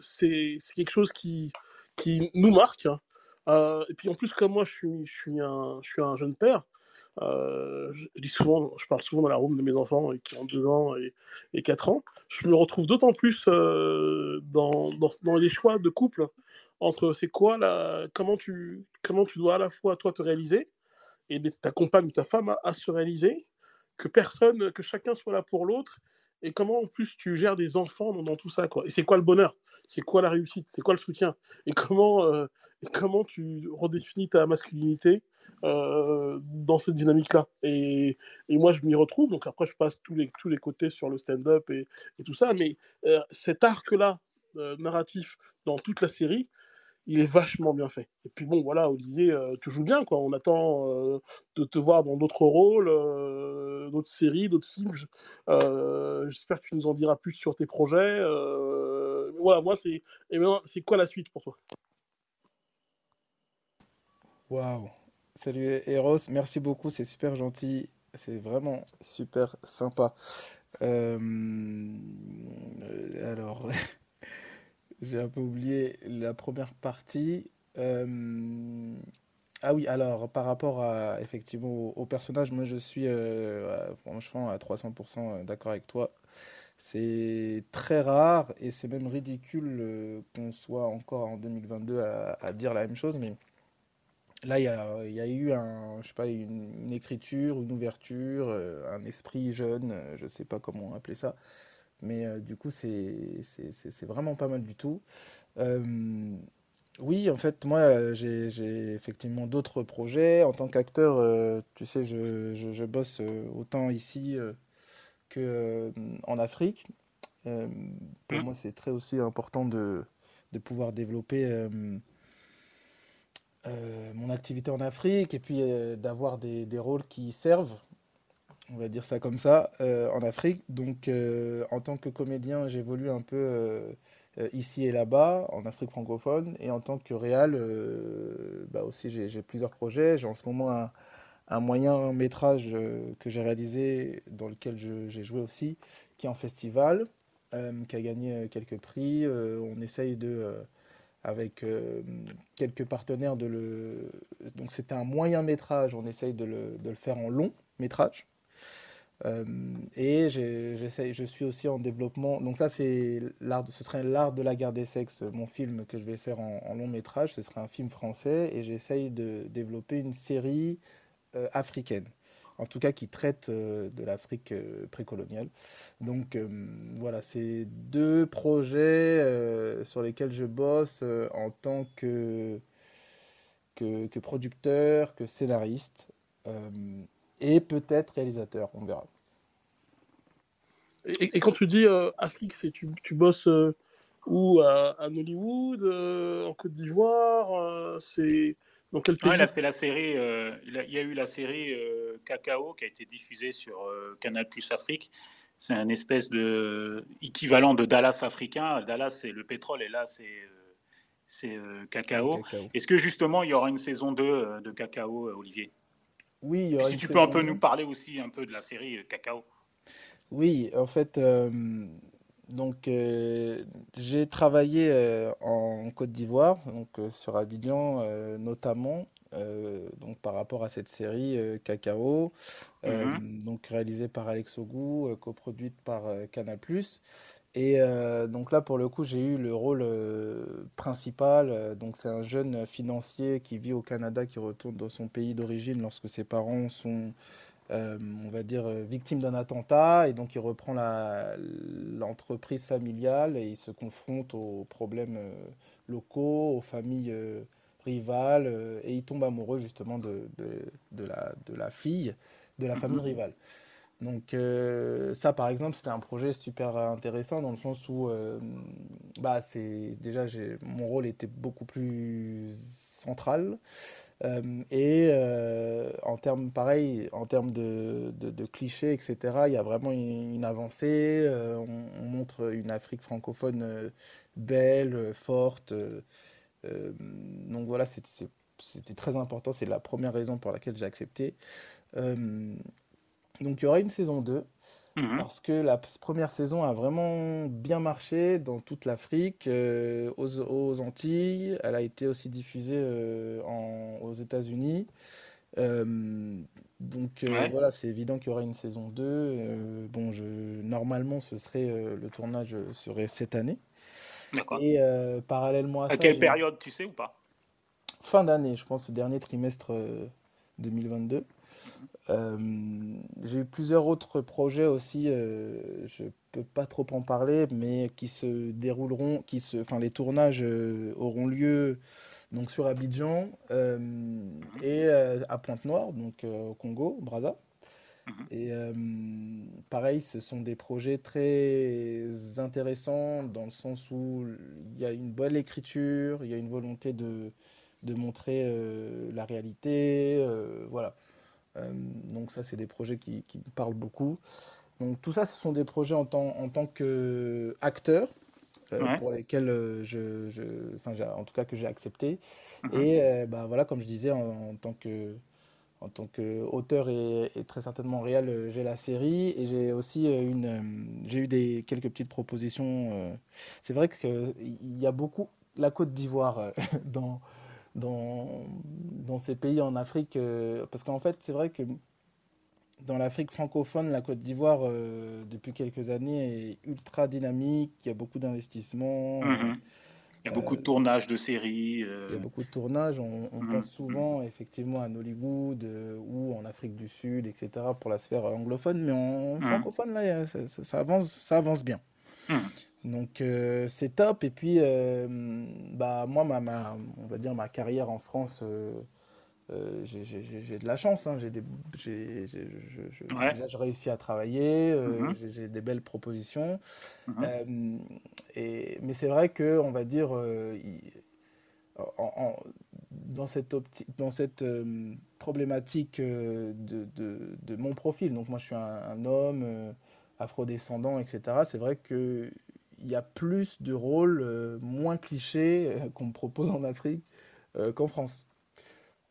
c'est quelque chose qui, qui nous marque. Hein. et puis en plus, comme moi, je suis, je suis, un, je suis un jeune père, je, dis souvent, je parle souvent dans la room de mes enfants qui ont 2 ans et, et 4 ans. Je me retrouve d'autant plus dans, dans, dans, les choix de couple entre c'est quoi la, comment tu, comment tu dois à la fois toi te réaliser et ta compagne ou ta femme à, se réaliser, que personne, que chacun soit là pour l'autre, et comment en plus tu gères des enfants dans, tout ça, quoi. Et c'est quoi le bonheur? C'est quoi la réussite? C'est quoi le soutien? Et comment, euh, comment tu redéfinis ta masculinité euh, dans cette dynamique-là? Et, et, moi, je m'y retrouve. Donc après, je passe tous les, tous les côtés sur le stand-up et, et, tout ça. Mais euh, cet arc-là narratif dans toute la série, il est vachement bien fait. Et puis bon, voilà, Olivier, tu joues bien, quoi. On attend de te voir dans d'autres rôles, d'autres séries, d'autres films. J'espère que tu nous en diras plus sur tes projets. Voilà, moi, c'est. Et c'est quoi la suite pour toi? Waouh Salut Eros, merci beaucoup, c'est super gentil. C'est vraiment super sympa. alors. J'ai un peu oublié la première partie. Euh, ah oui, alors par rapport à effectivement au, personnage, moi je suis euh, franchement à 300% d'accord avec toi. C'est très rare et c'est même ridicule euh, qu'on soit encore en 2022 à, dire la même chose, mais là il y a, y a, eu je sais pas, une, écriture, une ouverture, un esprit jeune, je sais pas comment appeler ça, mais euh, du coup, c'est vraiment pas mal du tout. Euh, oui, en fait, moi, j'ai effectivement d'autres projets. En tant qu'acteur, euh, tu sais, je, je, bosse autant ici qu'en Afrique. pour mmh. moi, c'est très aussi important de, de pouvoir développer mon activité en Afrique et puis d'avoir des, des, rôles qui servent on va dire ça comme ça, euh, en Afrique. Donc, euh, en tant que comédien, j'évolue un peu euh, ici et là-bas, en Afrique francophone. Et en tant que réal, bah aussi, j'ai plusieurs projets. J'ai en ce moment un, un moyen métrage que j'ai réalisé, dans lequel j'ai joué aussi, qui est en festival, qui a gagné quelques prix. on essaye de avec quelques partenaires de le. Donc c'était un moyen métrage, on essaye de le, de le, faire en long métrage. Euh, et je suis aussi en développement. Donc ça, c'est. Ce serait l'art de la guerre des sexes, mon film que je vais faire en, long métrage. Ce serait un film français et j'essaye de développer une série euh, africaine en tout cas qui traite euh, de l'Afrique précoloniale. Donc voilà, c'est deux projets sur lesquels je bosse en tant que, que, producteur, que scénariste et peut-être réalisateur, on verra. Et, quand tu dis euh, Afrique, c'est tu, tu bosses euh, où? À, Hollywood, euh, en Côte d'Ivoire C'est dans quel pays Il a fait la série. Il, y a eu la série Cacao qui a été diffusée sur Canal Plus Afrique. C'est un espèce de équivalent de Dallas africain. Dallas, c'est le pétrole, et là, c'est c'est cacao. Est-ce que justement il y aura une saison 2 de cacao, Olivier? Oui. si tu peux un peu nous parler aussi un peu de la série Cacao. Oui, en fait, euh, donc euh, j'ai travaillé euh, en Côte d'Ivoire, donc sur Abidjan notamment, donc par rapport à cette série Cacao, mhm. donc réalisée par Alex Ogou, coproduite par Canal+. Et donc là, pour le coup, j'ai eu le rôle principal. donc c'est un jeune financier qui vit au Canada, qui retourne dans son pays d'origine lorsque ses parents sont euh, on va dire, euh, victime d'un attentat, et donc il reprend l'entreprise familiale et il se confronte aux problèmes euh, locaux, aux familles rivales, et il tombe amoureux justement de, de, la, de la, fille de la famille mhm. rivale. Donc ça, par exemple, c'était un projet super intéressant dans le sens où, bah, c'est déjà, mon rôle était beaucoup plus central. Euh, et euh, en termes, pareil, en termes de, clichés, etc., il y a vraiment une, avancée. Euh, on, montre une Afrique francophone belle, forte. donc voilà, c'était très important. C'est la première raison pour laquelle j'ai accepté. donc il y aura une saison 2. Mhm. Parce que la première saison a vraiment bien marché dans toute l'Afrique, euh, aux, Antilles. Elle a été aussi diffusée euh, aux États-Unis. donc voilà, c'est évident qu'il y aura une saison 2. bon, je, normalement, ce serait le tournage serait cette année. Et parallèlement à, à quelle période, tu sais ou pas? Fin d'année, je pense, dernier trimestre 2022. Euh, j'ai eu plusieurs autres projets aussi, euh, je peux pas trop en parler, mais qui se dérouleront, qui enfin les tournages euh, auront lieu donc sur Abidjan et à Pointe-Noire, donc au Congo, Brazza. Et pareil, ce sont des projets très intéressants dans le sens où il y a une bonne écriture, il y a une volonté de, de montrer la réalité, voilà. Euh, donc ça, c'est des projets qui, me parlent beaucoup. Donc tout ça, ce sont des projets en tant, en tant qu'acteur. Euh, pour lesquels euh, je, je enfin, en tout cas que j'ai accepté. Mhm. Et bah, voilà, comme je disais, en, tant que en tant qu'auteur et, et, très certainement réel, j'ai la série et j'ai aussi une, j'ai eu des quelques petites propositions. C'est vrai qu'il y a beaucoup la Côte d'Ivoire dans dans, dans ces pays en Afrique. Euh, parce qu'en fait, c'est vrai que dans l'Afrique francophone, la Côte d'Ivoire, euh, depuis quelques années, est ultra dynamique. Il y a beaucoup d'investissements. Mhm. Il y a beaucoup de tournages de séries. Euh. Il y a beaucoup de tournages. On, mhm. pense souvent effectivement à Nollywood ou en Afrique du Sud, etc., pour la sphère anglophone. Mais en mhm. francophone, là, ça, ça, avance, ça avance bien. Donc euh, c'est top. Et puis, euh, bah, moi, ma, ma, on va dire ma carrière en France, euh, j'ai de la chance. Hein. J'ai je, réussis à travailler, mm-hmm. j'ai des belles propositions. Mm-hmm. et, mais c'est vrai que, on va dire, en, dans cette, dans cette problématique de, de, de, mon profil, donc moi je suis un, un homme afrodescendant, etc., c'est vrai que il y a plus de rôles euh, moins clichés euh, qu'on me propose en Afrique euh, qu'en France.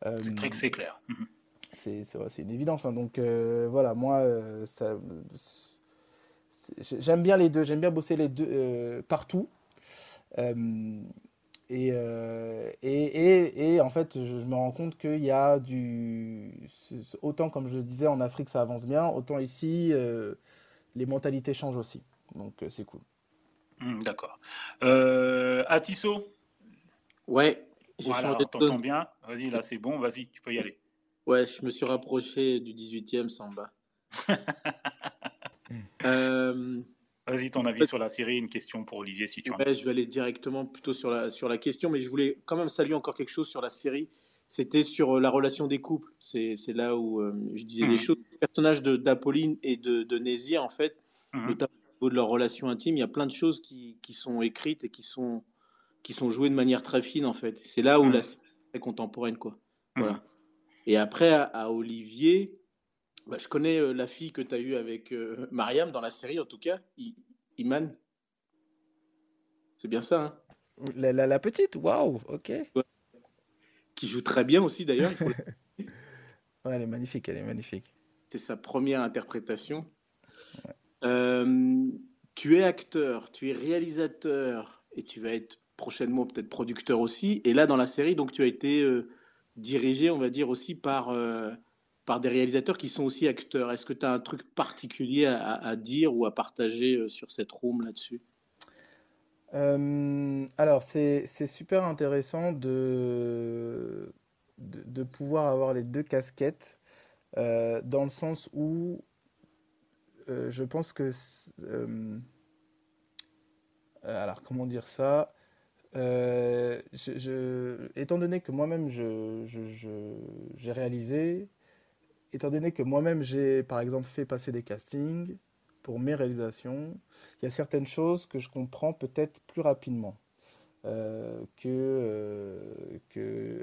c'est très c'est clair. Mhm. C'est une évidence. Hein. Donc voilà, moi, ça, j'aime bien les deux. J'aime bien bosser les deux partout. Et, et, et, en fait, je, me rends compte qu'il y a du. Autant, comme je le disais, en Afrique, ça avance bien, autant ici, les mentalités changent aussi. Donc, c'est cool. Hmm, d'accord. Euh, Atisso Ouais, j'ai voilà, changé bien. Vas-y, là, c'est bon. Vas-y, tu peux y aller. Ouais, je me suis rapproché du 18e Samba. euh, Vas-y, ton avis sur la série, une question pour Olivier, si tu veux. je vais aller directement plutôt sur la, sur la question, mais je voulais quand même saluer encore quelque chose sur la série. C'était sur euh, la relation des couples. C'est là où euh, je disais des hmm. choses. Le personnage d'Apolline et de, de Nézir, en fait, mmh. notamment de leur relation intime, il y a plein de choses qui, qui, sont écrites et qui sont, qui sont jouées de manière très fine, en fait. C'est là où mmh. la série est contemporaine, quoi. Mmh. Voilà. Et après, à, Olivier, bah, je connais euh, la fille que tu as eue avec euh, Mariam dans la série, en tout cas, Iman. C'est bien ça, hein la, la, petite, waouh, ok. Qui joue très bien aussi, d'ailleurs. ouais, elle est magnifique, elle est magnifique. C'est sa première interprétation. Ouais. Euh, tu es acteur, tu es réalisateur et tu vas être prochainement peut-être producteur aussi. Et là, dans la série, donc tu as été euh, dirigé, on va dire, aussi par, euh, par des réalisateurs qui sont aussi acteurs. Est-ce que tu as un truc particulier à, dire ou à partager sur cette room là-dessus? Alors, c'est super intéressant de, de, de, pouvoir avoir les deux casquettes, dans le sens où euh, je pense que. Euh, alors, comment dire ça? Euh, Étant donné que moi-même, j'ai réalisé, étant donné que moi-même, j'ai, par exemple, fait passer des castings pour mes réalisations, il y a certaines choses que je comprends peut-être plus rapidement. que, que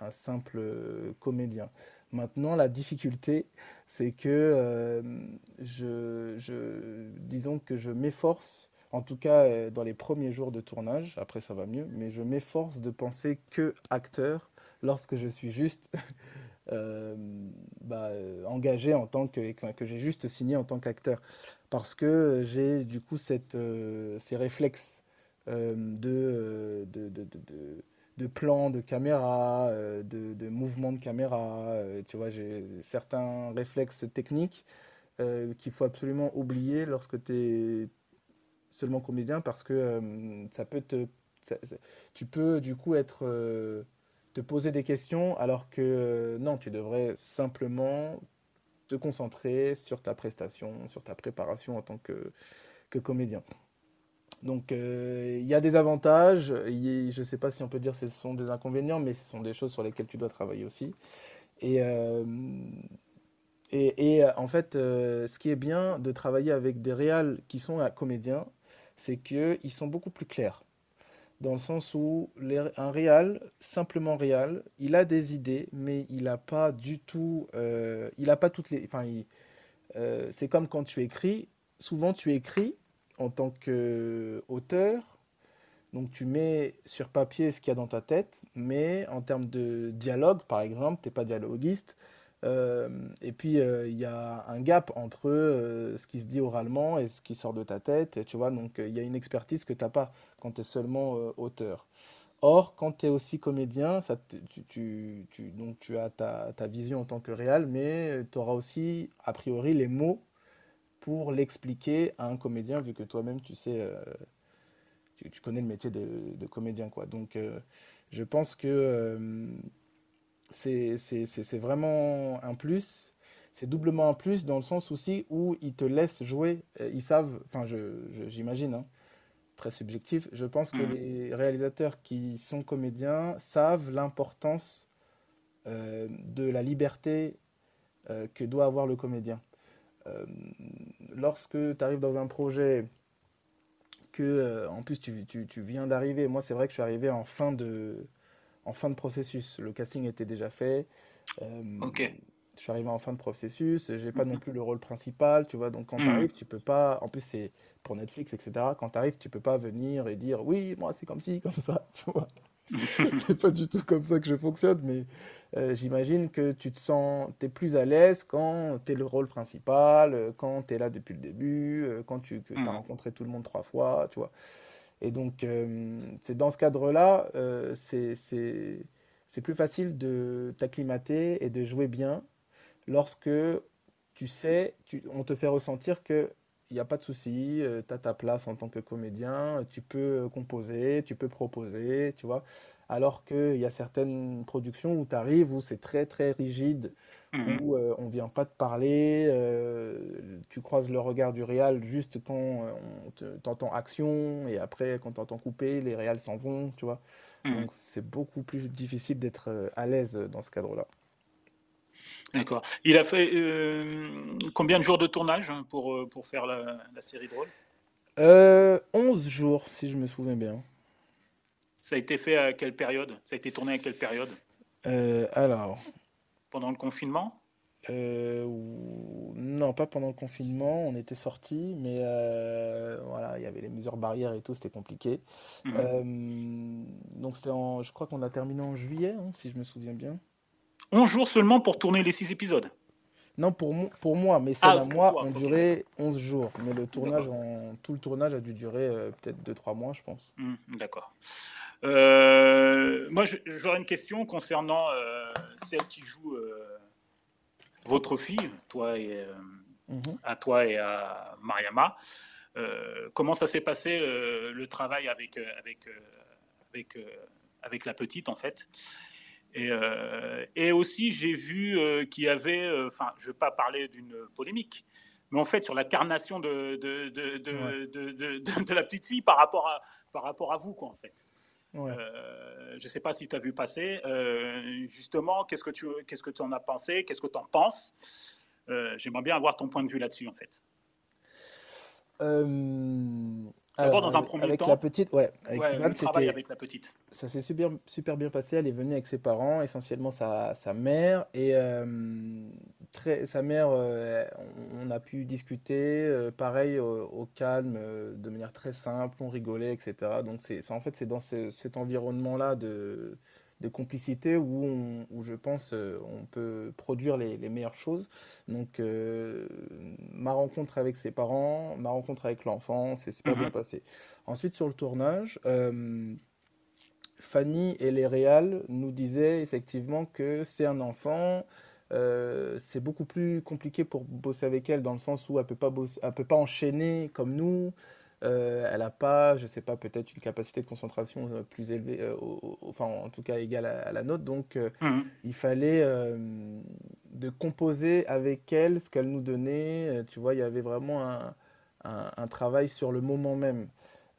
un, simple comédien. Maintenant, la difficulté, c'est que euh, je, disons que je m'efforce, en tout cas euh, dans les premiers jours de tournage, après ça va mieux, mais je m'efforce de penser que acteur lorsque je suis juste euh, bah, engagé en tant que, que j'ai juste signé en tant qu'acteur, parce que j'ai du coup ces réflexes de, de de plans de caméra, de, de mouvements de caméra. tu vois, j'ai certains réflexes techniques qu'il faut absolument oublier lorsque tu es seulement comédien parce que ça peut te. tu peux du coup être te poser des questions alors que non, tu devrais simplement te concentrer sur ta prestation, sur ta préparation en tant que comédien. Donc euh, il y a des avantages, je ne sais pas si on peut dire que ce sont des inconvénients, mais ce sont des choses sur lesquelles tu dois travailler aussi. Et, euh, en fait, euh, ce qui est bien de travailler avec des réals qui sont comédiens, c'est qu'ils sont beaucoup plus clairs dans le sens où un réal, simplement réal, il a des idées, mais il n'a pas du tout, il n'a pas toutes les, enfin, c'est comme quand tu écris. Souvent, tu écris en tant qu'auteur, donc tu mets sur papier ce qu'il y a dans ta tête, mais en termes de dialogue, par exemple, tu n'es pas dialoguiste, euh, et puis, euh, il y a un gap entre euh, ce qui se dit oralement et ce qui sort de ta tête, tu vois. Donc, il y a une expertise que tu n'as pas quand tu es seulement auteur. Or, quand tu es aussi comédien, ça tu, donc tu as ta, ta, vision en tant que réal, mais tu auras aussi, a priori, les mots pour l'expliquer à un comédien, vu que toi-même, tu sais, tu, connais le métier de, de comédien, quoi. Donc, je pense que c'est vraiment un plus. C'est doublement un plus dans le sens aussi où ils te laissent jouer. Euh, ils savent, enfin, j'imagine, je, hein, très subjectif, je pense que mhm. les réalisateurs qui sont comédiens savent l'importance euh, de la liberté euh, que doit avoir le comédien. Lorsque tu arrives dans un projet que, en plus, tu, tu, tu viens d'arriver, moi, c'est vrai que je suis arrivé en fin de en fin de processus. Le casting était déjà fait. Euh, ok. Je suis arrivé en fin de processus, j'ai pas non mhm. plus le rôle principal, tu vois. Donc quand mhm. tu arrives, tu peux pas. En plus, c'est pour Netflix, etc. Quand tu arrives, tu peux pas venir et dire oui, moi c'est comme ci, comme ça, tu vois. c'est pas du tout comme ça que je fonctionne, mais euh, j'imagine que tu te sens, tu es plus à l'aise quand tu es le rôle principal, euh, quand tu es là depuis le début, quand tu as mhm. rencontré tout le monde trois fois, tu vois. Et donc, euh, c'est dans ce cadre-là, euh, c'est plus facile de t'acclimater et de jouer bien lorsque tu sais, tu, on te fait ressentir que il n'y a pas de souci, euh, tu as ta place en tant que comédien, tu peux composer, tu peux proposer, tu vois. Alors qu'il y a certaines productions où tu arrives, où c'est très très rigide, mmh où euh, on vient pas te parler, euh, tu croises le regard du réal juste quand on t'entend action, et après quand t'entends couper, les réals s'en vont, tu vois. Mmh Donc c'est beaucoup plus difficile d'être à l'aise dans ce cadre-là. D'accord. Il a fait combien de jours de tournage hein, pour, pour faire la, série drôle? Euh, 11 jours, si je me souviens bien. Ça a été fait à quelle période? Ça a été tourné à quelle période? Euh, Alors. Pendant le confinement? Euh, Non, pas pendant le confinement. On était sortis, mais euh, voilà, il y avait les mesures barrières et tout, c'était compliqué. Mhm. donc c'était en, je crois qu'on a terminé en juillet, hein, si je me souviens bien. 11 jours seulement pour tourner les 6 épisodes non, pour, pour moi, mais ça, ah, moi, ont duré 11 jours. Mais le tournage, tout le tournage a dû durer peut-être 2-3 mois, je pense. Mmh, d'accord. Euh, moi, j'aurais une question concernant euh, celle qui joue euh, votre fille, toi et, mhm. à toi et à Mariama. comment ça s'est passé le travail avec, avec, avec, avec la petite, en fait? Et, et, aussi, j'ai vu qu'il y avait, enfin, je ne veux pas parler d'une polémique, mais en fait, sur la carnation de, de, de, de, de la petite fille par rapport à, par rapport à vous, quoi, en fait. Euh, je ne sais pas si tu as vu passer. Euh, justement, qu'est-ce que tu qu'est-ce que en as pensé? Qu'est-ce que tu en penses? Euh, J'aimerais bien avoir ton point de vue là-dessus, en fait. D'abord, dans un premier avec la petite, ouais, avec, avec la petite. Ça s'est super, super bien passé. Elle est venue avec ses parents, essentiellement sa, sa mère. Et euh, très, sa mère, euh, on, a pu discuter, euh, pareil, au, calme, de manière très simple, on rigolait, etc. Donc, c'est, en fait, c'est dans cet environnement-là de, de complicité où, où je pense euh, on peut produire les, meilleures choses. Donc euh, ma rencontre avec ses parents, ma rencontre avec l'enfant, c'est super bien mhm. passé. Ensuite sur le tournage, euh, Fanny et les réals nous disaient effectivement que c'est un enfant. c'est beaucoup plus compliqué pour bosser avec elle dans le sens où elle peut pas peut pas enchaîner comme nous. Euh, elle n'a pas, je ne sais pas, peut-être une capacité de concentration euh, plus élevée, euh, enfin en tout cas égale à, la nôtre. Donc mhm. il fallait de composer avec elle ce qu'elle nous donnait. Tu vois, il y avait vraiment un, un, travail sur le moment même.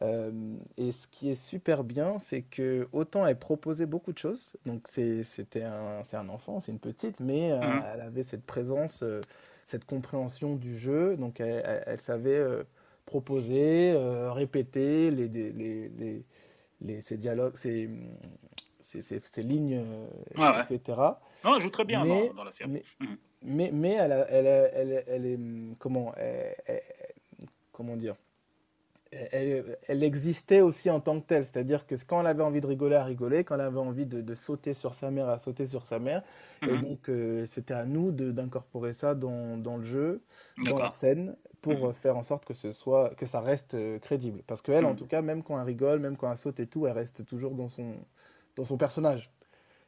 et ce qui est super bien, c'est que autant elle proposait beaucoup de choses, donc c'était un, un enfant, c'est une petite, mais mhm. elle avait cette présence, cette compréhension du jeu, donc elle, elle savait proposer, euh, répéter les, les, les, les, ces dialogues, ces, ces, ces, lignes, euh, etc. Non, elle joue très bien mais, dans, la série. Mais, mhm. mais, mais, elle, elle, elle, elle, est. Comment, comment dire? Elle, elle, existait aussi en tant que telle, c'est-à-dire que quand elle avait envie de rigoler, elle rigolait, quand elle avait envie de, de sauter sur sa mère, elle sautait sur sa mère. Et mhm. donc, euh, c'était à nous d'incorporer ça dans, dans, le jeu, dans la scène, pour mhm. faire en sorte que ce soit que ça reste euh, crédible. Parce qu'elle, en mhm. tout cas, même quand elle rigole, même quand elle saute et tout, elle reste toujours dans son, dans son personnage.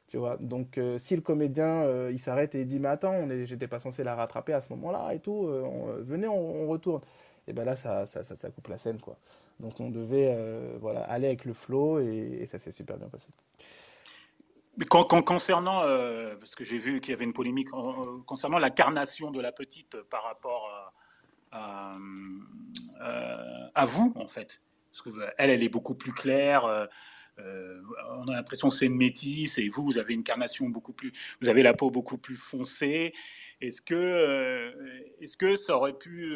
Tu vois? Donc, euh, si le comédien, euh, il s'arrête et il dit, mais attends, j'étais pas censé la rattraper à ce moment-là et tout, venez, on, retourne. Et ben là, ça, ça, ça, coupe la scène, quoi. Donc, on devait voilà, aller avec le flow et, ça s'est super bien passé. Mais concernant, parce que j'ai vu qu'il y avait une polémique concernant la carnation de la petite par rapport à euh, vous, en fait. Parce que euh, elle, elle est beaucoup plus claire. Euh, on a l'impression que c'est une métisse et vous, vous avez une carnation beaucoup plus, vous avez la peau beaucoup plus foncée. Est-ce que, est-ce que ça aurait pu,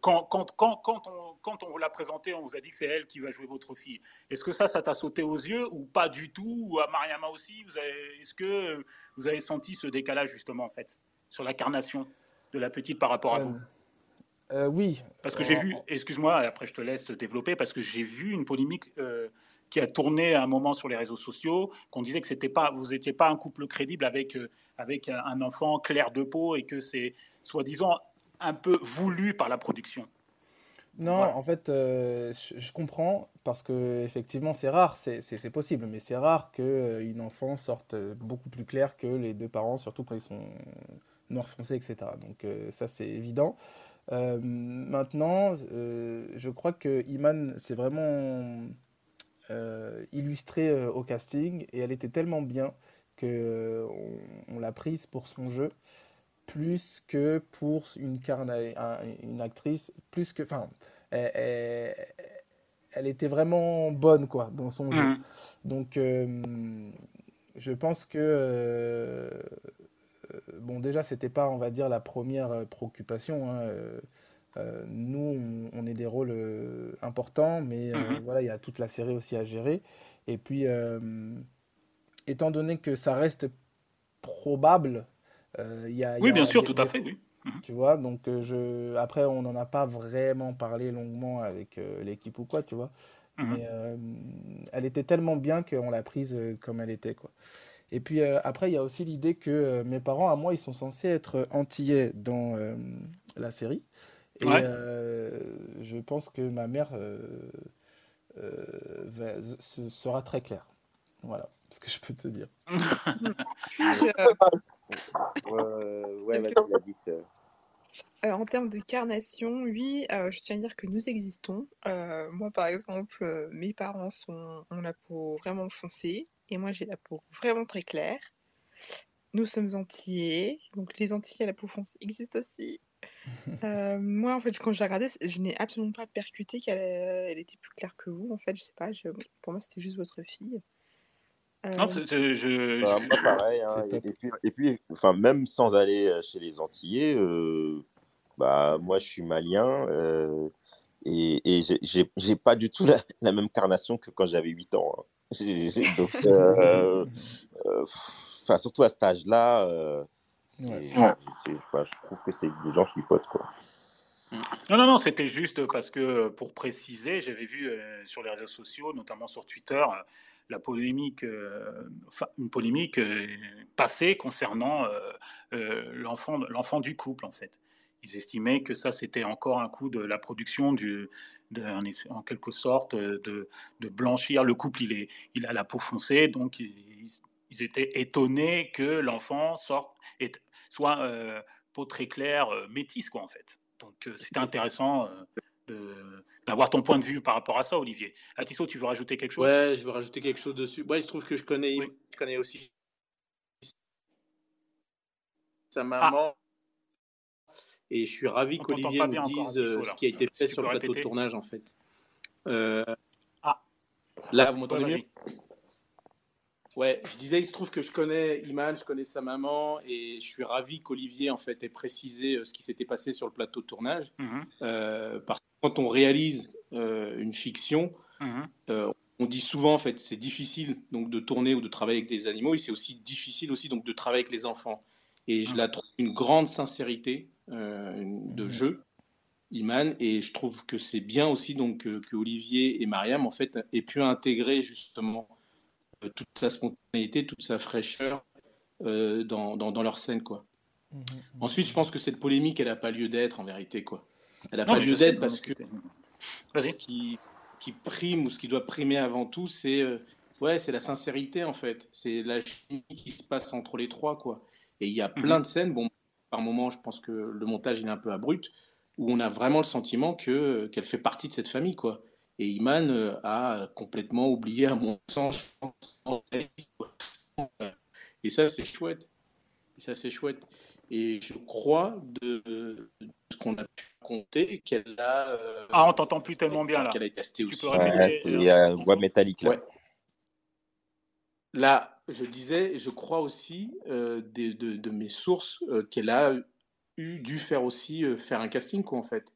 quand, quand, quand, quand, on, quand on vous l'a présenté, on vous a dit que c'est elle qui va jouer votre fille. Est-ce que ça, ça t'a sauté aux yeux ou pas du tout Ou à Mariama aussi vous Est-ce que vous avez senti ce décalage justement en fait sur la carnation de la petite par rapport à vous? euh, oui. Parce que j'ai vu, excuse-moi, après je te laisse développer, parce que j'ai vu une polémique euh, qui a tourné à un moment sur les réseaux sociaux, qu'on disait que c'était pas, vous n'étiez pas un couple crédible avec, euh, avec un enfant clair de peau et que c'est soi-disant un peu voulu par la production. Non, en fait, je, comprends parce que effectivement c'est rare, c'est possible, mais c'est rare qu'une enfant sorte beaucoup plus claire que les deux parents, surtout quand ils sont noirs foncés, etc. Donc ça c'est évident. Euh, maintenant, euh, je crois que Iman s'est vraiment euh, illustrée au casting et elle était tellement bien que on, l'a prise pour son jeu plus que pour une, une actrice, plus que, enfin, elle, était vraiment bonne quoi dans son jeu. Mmh. Donc, je pense que euh, bon, déjà, c'était pas, on va dire, la première euh, préoccupation. Hein, euh, nous, on, est des rôles importants, mais mhm. voilà, il y a toute la série aussi à gérer. Et puis, étant donné que ça reste probable, il y a. Oui, bien sûr, tout à fait, oui. Mhm. Tu vois, donc je... après, on n'en a pas vraiment parlé longuement avec l'équipe ou quoi, tu vois. Mhm. Mais elle était tellement bien qu'on l'a prise comme elle était, quoi. Et puis euh, après, il y a aussi l'idée que euh, mes parents, à moi, ils sont censés être antillais dans euh, la série. Et je pense que ma mère sera très claire. Voilà ce que je peux te dire. en termes de carnation, oui, je tiens à dire que nous existons. moi, par exemple, mes parents sont, ont la peau vraiment foncée et moi j'ai la peau vraiment très claire. Nous sommes antillais, donc les antillais à la peau foncée existent aussi. Euh, moi, en fait, quand je la regardais, je n'ai absolument pas percuté qu'elle elle était plus claire que vous. En fait, je sais pas, pour moi, c'était juste votre fille. Non, euh, je, bah, pareil. Hein, et, puis, enfin, même sans aller euh, chez les Antillais, bah, moi, je suis malien et, et j'ai pas du tout la, la, même carnation que quand j'avais 8 ans. Hein. Donc, euh, euh, enfin, surtout à cet âge-là, euh, je trouve que c'est des gens qui potent, quoi. Non, non, non, c'était juste parce que, pour préciser, j'avais vu sur les réseaux sociaux, notamment sur Twitter, la polémique, une polémique passée concernant l'enfant, l'enfant du couple, en fait. Ils estimaient que ça, c'était encore un coup de la production du, en quelque sorte de, blanchir. Le couple, il, est, il a la peau foncée, donc ils, étaient étonnés que l'enfant sorte, soit peau très claire, métisse, quoi, en fait. Donc c'était intéressant d'avoir ton point de vue par rapport à ça, Olivier. Atisso, tu veux rajouter quelque chose? Ouais, je veux rajouter quelque chose dessus. Ouais, il se trouve que je connais, je connais aussi sa maman. Et je suis ravi qu'Olivier nous dise euh, ce qui a été fait sur le plateau de tournage, en fait. Euh, ah, là, vous m'entendez mieux? Ouais, je disais, il se trouve que je connais Iman, je connais sa maman, et je suis ravi qu'Olivier, en fait, ait précisé euh, ce qui s'était passé sur le plateau de tournage. Mhm. parce que quand on réalise une fiction, mhm. on dit souvent, en fait, c'est difficile donc de tourner ou de travailler avec des animaux, et c'est aussi difficile aussi donc de travailler avec les enfants. Et je mhm. la trouve une grande sincérité euh, de jeu, Iman, et je trouve que c'est bien aussi donc que, Olivier et Mariam en fait aient pu intégrer justement euh, toute sa spontanéité, toute sa fraîcheur euh, dans, dans, leur scène quoi. Mmh, mmh, Ensuite, je pense que cette polémique, elle n'a pas lieu d'être en vérité quoi. Elle n'a pas lieu d'être parce que ce qui, qui, prime ou ce qui doit primer avant tout, c'est ouais, c'est la sincérité en fait. C'est la chimie qui se passe entre les trois quoi. Et il y a plein de scènes, bon, par moments, je pense que le montage il est un peu abrupt, où on a vraiment le sentiment que qu'elle fait partie de cette famille, quoi. Et Iman euh, a complètement oublié, à mon sens, Et ça, c'est chouette. Et ça, c'est chouette. Et je crois de, ce qu'on a pu compter qu'elle a. Euh, ah, on t'entend plus tellement bien là. Qu'elle a testé aussi. il y a une voix métallique là. Là, je disais, je crois aussi euh, de, de, mes sources euh, qu'elle a eu dû faire aussi euh, faire un casting, quoi, en fait.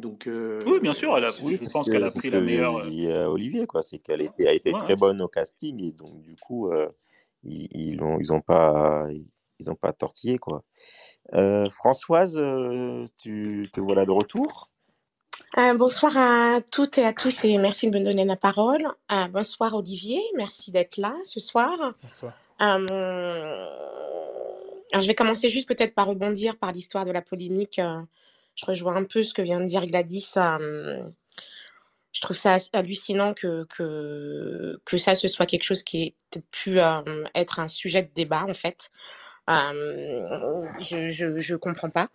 Donc, oui, bien sûr, elle a, je pense qu'elle a pris la meilleure. Dit, Olivier, quoi, c'est qu'elle a été très bonne au casting et donc du coup, ils, ils ont, ils ont pas, ils ont pas tortillé, quoi. Françoise, tu te voilà de retour? Euh, bonsoir à toutes et à tous et merci de me donner la parole. Euh, bonsoir Olivier, merci d'être là ce soir. Bonsoir. Euh, alors je vais commencer juste peut-être par rebondir par l'histoire de la polémique. Je rejoins un peu ce que vient de dire Gladys. je trouve ça hallucinant que, que, ça ce soit quelque chose qui ait peut-être pu être un sujet de débat en fait. je ne comprends pas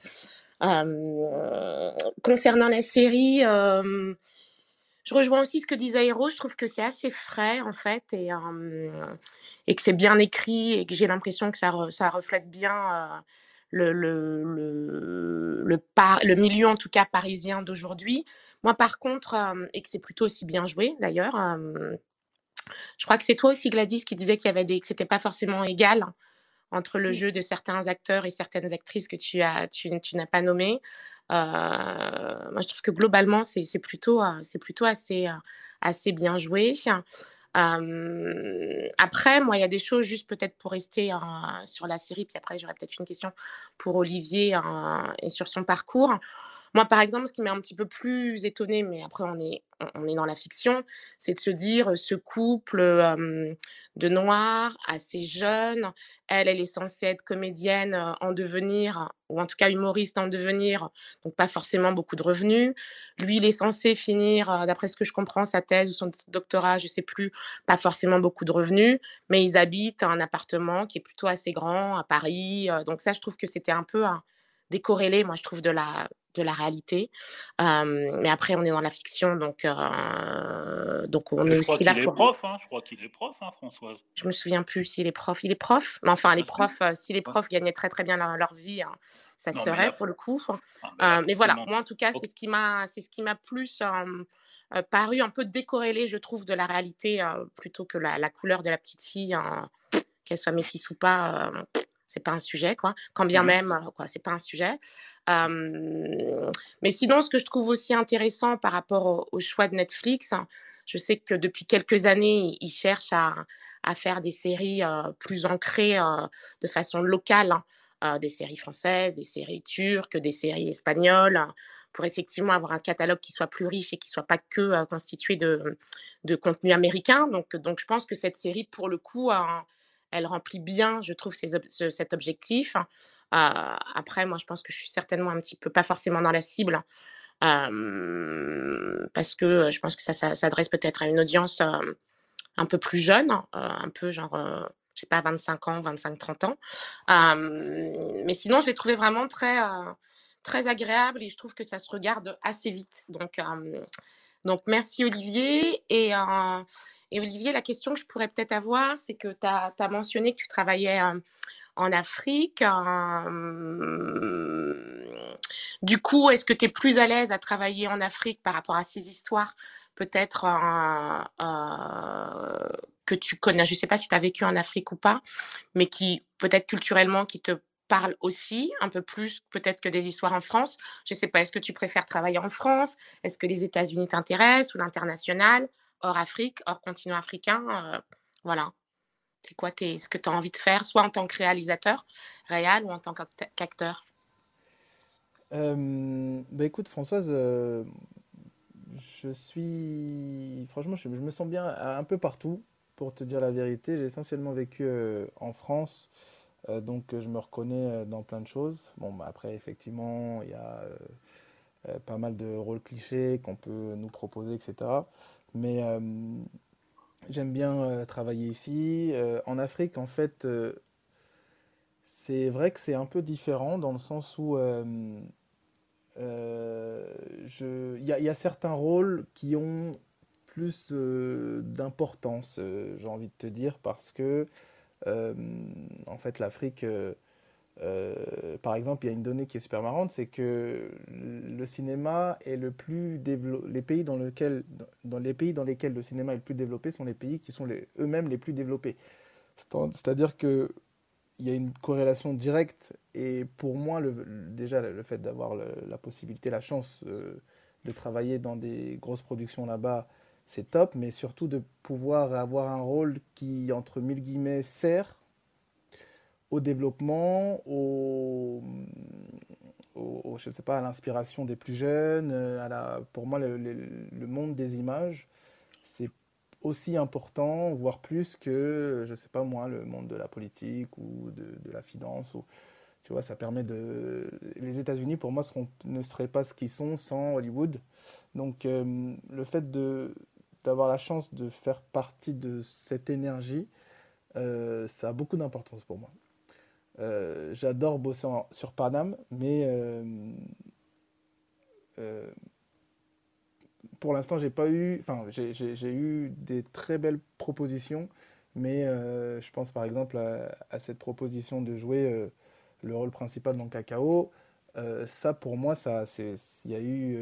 concernant la série, je rejoins aussi ce que disait Hero. Je trouve que c'est assez frais, en fait, et, et que c'est bien écrit, et que j'ai l'impression que ça, ça reflète bien le, le, le, le, par, le, milieu, en tout cas parisien d'aujourd'hui. Moi, par contre, et que c'est plutôt aussi bien joué, d'ailleurs, je crois que c'est toi aussi, Gladys, qui disait qu'il y avait des, que c'était pas forcément égal entre le jeu de certains acteurs et certaines actrices que tu, as, tu, n'as pas nommées. Euh, moi, je trouve que globalement, c'est, plutôt, euh, c'est plutôt assez, euh, assez bien joué. Après, moi, il y a des choses juste peut-être pour rester sur la série, puis après, j'aurais peut-être une question pour Olivier et sur son parcours. Moi, par exemple, ce qui m'a un petit peu plus étonnée, mais après, on est, on est dans la fiction, c'est de se dire ce couple de noirs, assez jeune. Elle, elle est censée être comédienne en devenir, ou en tout cas humoriste en devenir, donc pas forcément beaucoup de revenus. Lui, il est censé finir, d'après ce que je comprends, sa thèse ou son doctorat, je sais plus, pas forcément beaucoup de revenus, mais ils habitent un appartement qui est plutôt assez grand à Paris. donc ça, je trouve que c'était un peu décorrélé, moi, je trouve, de la, de la réalité. mais après, on est dans la fiction, donc, donc on est aussi là. Est prof, hein, je crois qu'il est prof, hein, Françoise. Je me souviens plus s'il est prof. Il est prof, mais enfin, les profs, si les profs gagnaient très très bien leur, vie, hein, ça serait pour le coup. Ah, mais, voilà, moi en tout cas, c'est ce qui m'a, c'est ce qui m'a plus paru un peu décorrélé, je trouve, de la réalité, plutôt que la, la, couleur de la petite fille, qu'elle soit métisse ou pas c'est pas un sujet, quoi. Quand bien mmh même, quoi, c'est pas un sujet. mais sinon, ce que je trouve aussi intéressant par rapport au, choix de Netflix, hein, je sais que depuis quelques années, ils cherchent à, à faire des séries plus ancrées de façon locale, hein, des séries françaises, des séries turques, des séries espagnoles pour effectivement avoir un catalogue qui soit plus riche et qui soit pas que constitué de, de contenu américain. Donc, donc, je pense que cette série, pour le coup, a, elle remplit bien, je trouve, cet objectif. après, moi, je pense que je suis certainement un petit peu, pas forcément dans la cible, parce que je pense que ça, s'adresse peut-être à une audience un peu plus jeune, un peu genre, je sais pas, 25 ans, 25-30 ans. mais sinon, je l'ai trouvé vraiment très, très agréable et je trouve que ça se regarde assez vite. Donc, donc merci Olivier. Et, et, Olivier, la question que je pourrais peut-être avoir, c'est que tu as, as, mentionné que tu travaillais en Afrique. du coup, est-ce que tu es plus à l'aise à travailler en Afrique par rapport à ces histoires peut-être que tu connais, je ne sais pas si tu as vécu en Afrique ou pas, mais qui peut-être culturellement qui te parlent aussi un peu plus peut-être que des histoires en France. Je ne sais pas, est-ce que tu préfères travailler en France? Est-ce que les États-Unis t'intéressent ou l'international? Hors Afrique, hors continent africain Voilà. C'est quoi ce que tu as envie de faire, soit en tant que réalisateur, réel, ou en tant qu'acteur? Bah écoute, Françoise, je suis. Franchement, je, me sens bien un peu partout, pour te dire la vérité. J'ai essentiellement vécu en France, donc je me reconnais dans plein de choses. Bon, bah, après, effectivement, il y a pas mal de rôles clichés qu'on peut nous proposer, etc. Mais J'aime bien euh, travailler ici. Euh, en Afrique, en fait, euh, c'est vrai que c'est un peu différent dans le sens où il y, a certains rôles qui ont plus d'importance, j'ai envie de te dire, parce que en fait, l'Afrique euh, par exemple, il y a une donnée qui est super marrante, c'est que le cinéma est le plus développé. Les pays dans, lequel, dans les pays dans lesquels le cinéma est le plus développé sont les pays qui sont eux-mêmes les plus développés. C'est-à-dire que il y a une corrélation directe et pour moi, déjà le fait d'avoir la possibilité, la chance euh, de travailler dans des grosses productions là-bas, c'est top, mais surtout de pouvoir avoir un rôle qui, entre mille guillemets, sert au développement, au, je sais pas, à l'inspiration des plus jeunes. Euh, à la, pour moi, le, monde des images, c'est aussi important, voire plus que, je sais pas moi, le monde de la politique ou de, la finance. Ou, tu vois, ça permet de. Les États-Unis, pour moi, ne seraient pas ce qu'ils sont sans Hollywood. Donc, euh, le fait de d'avoir la chance de faire partie de cette énergie, euh, ça a beaucoup d'importance pour moi. Euh, j'adore bosser sur Paname, mais euh, pour l'instant, j'ai pas eu. Enfin, j'ai eu des très belles propositions, mais je pense par exemple à, cette proposition de jouer le rôle principal dans Cacao. ça, pour moi, il y a eu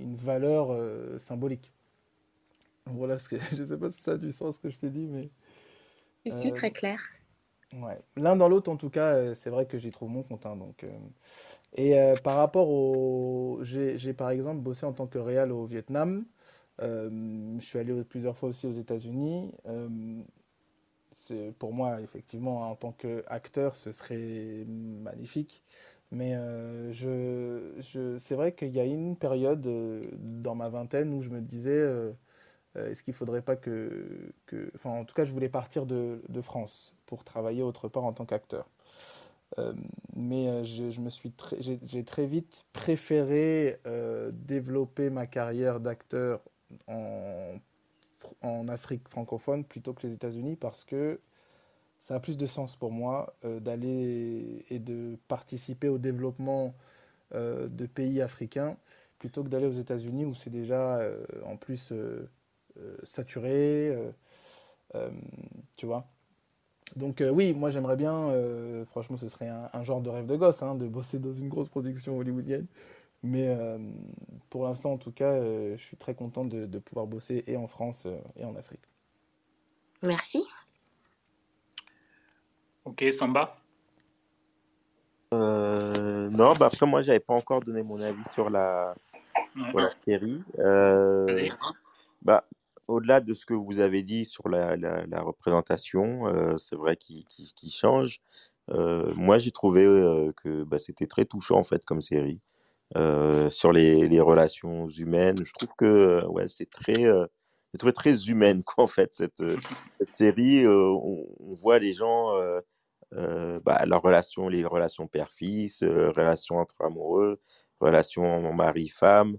une valeur symbolique. Voilà, ce que, je sais pas si ça a du sens ce que je t'ai dit, mais. Ici, très clair. Ouais. L'un dans l'autre, en tout cas, euh, c'est vrai que j'y trouve mon compte. Hein, donc, euh. Et euh, par rapport au. J'ai par exemple bossé en tant que réal au Vietnam. je suis allé plusieurs fois aussi aux États-Unis. pour moi, effectivement, en tant qu'acteur, ce serait magnifique. Mais je, je, c'est vrai qu'il y a une période dans ma vingtaine où je me disais euh, est-ce qu'il ne faudrait pas que, Enfin, en tout cas, je voulais partir de, France pour travailler autre part en tant qu'acteur. Euh, mais euh, je, me suis j'ai très vite préféré développer ma carrière d'acteur en, Afrique francophone plutôt que les États-Unis parce que ça a plus de sens pour moi d'aller et de participer au développement de pays africains plutôt que d'aller aux États-Unis où c'est déjà en plus euh, saturé, euh, euh, tu vois. Donc oui, moi j'aimerais bien, franchement ce serait un, genre de rêve de gosse, hein, de bosser dans une grosse production hollywoodienne. Mais pour l'instant en tout cas, je suis très content de, pouvoir bosser et en France et en Afrique. Merci. Ok, Samba? Non, bah après moi j'avais pas encore donné mon avis sur la, la série. bah, au-delà de ce que vous avez dit sur la, représentation, euh, c'est vrai qu'il change. Euh, moi, j'ai trouvé euh, que bah, c'était très touchant en fait comme série sur les, relations humaines. Je trouve que ouais, c'est très, très humaine quoi en fait cette, série. On, voit les gens bah, la relation, les relations père-fils, relations entre amoureux, relations mari-femme.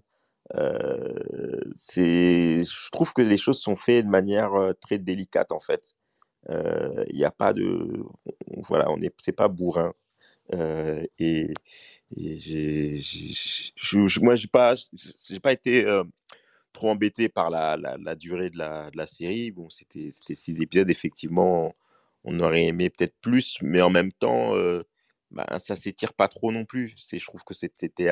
C'est, je trouve que les choses sont faites de manière très délicate en fait. Il n'y a pas de, voilà, on est, c'est pas bourrin. et, moi, j'ai pas, pas été trop embêté par la, durée de la, série. Bon, c'était, c'était six épisodes, effectivement, on aurait aimé peut-être plus, mais en même temps, euh, bah, ça s'étire pas trop non plus. Je trouve que c'était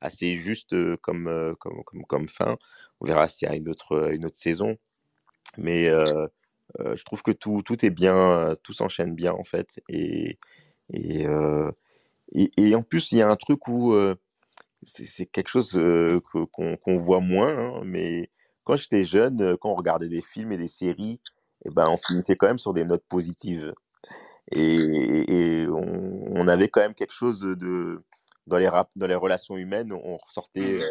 assez juste comme, comme, comme, comme, fin. On verra s'il y a une autre, une autre saison. Mais je trouve que tout, tout est bien, tout s'enchaîne bien en fait. Et, et, et, en plus, il y a un truc où c'est quelque chose qu'on voit moins, hein, mais quand j'étais jeune, quand on regardait des films et des séries, et eh ben, on finissait quand même sur des notes positives. Et, on, avait quand même quelque chose de. Dans les, dans les relations humaines, on ressortait, mmh.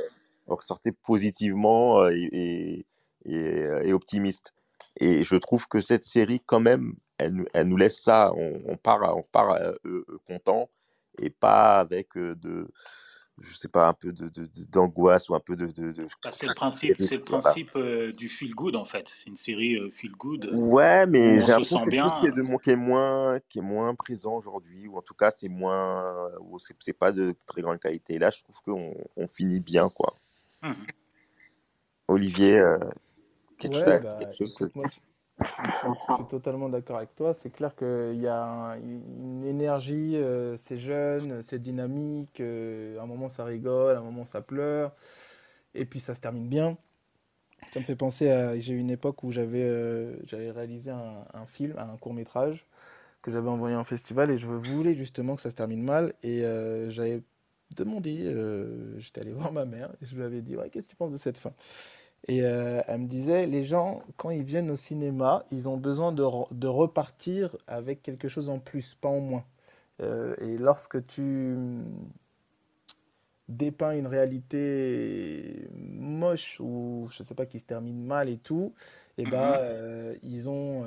on ressortait positivement et, et, optimiste. Et je trouve que cette série, quand même, elle, elle nous laisse ça. On, on part, on part content et pas avec de je sais pas, un peu d'angoisse de, ou un peu de. Bah, c'est le principe, c'est le principe du feel good en fait. C'est une série feel good. Ouais, mais j'ai l'impression que c'est bien. Qui est, de, qui, est moins, qui est moins présent aujourd'hui, ou en tout cas, c'est moins. C'est pas de très grande qualité. Là, je trouve qu'on on finit bien, quoi. Mmh Olivier, euh, quelque, ouais, bah, chose, je, suis totalement d'accord avec toi. C'est clair qu'il y a une énergie, euh, c'est jeune, c'est dynamique. Euh, à un moment, ça rigole, à un moment, ça pleure. Et puis, ça se termine bien. Ça me fait penser à. J'ai eu une époque où j'avais euh, réalisé un, film, un court-métrage que j'avais envoyé en festival et je voulais justement que ça se termine mal. Et j'avais demandé, j'étais allé voir ma mère et je lui avais dit ouais, Qu'est-ce que tu penses de cette fin? Et euh, elle me disait, les gens, quand ils viennent au cinéma, ils ont besoin de, de repartir avec quelque chose en plus, pas en moins. Euh, et lorsque tu dépeins une réalité moche ou je sais pas qui se termine mal et tout, et eh ben euh, ils ont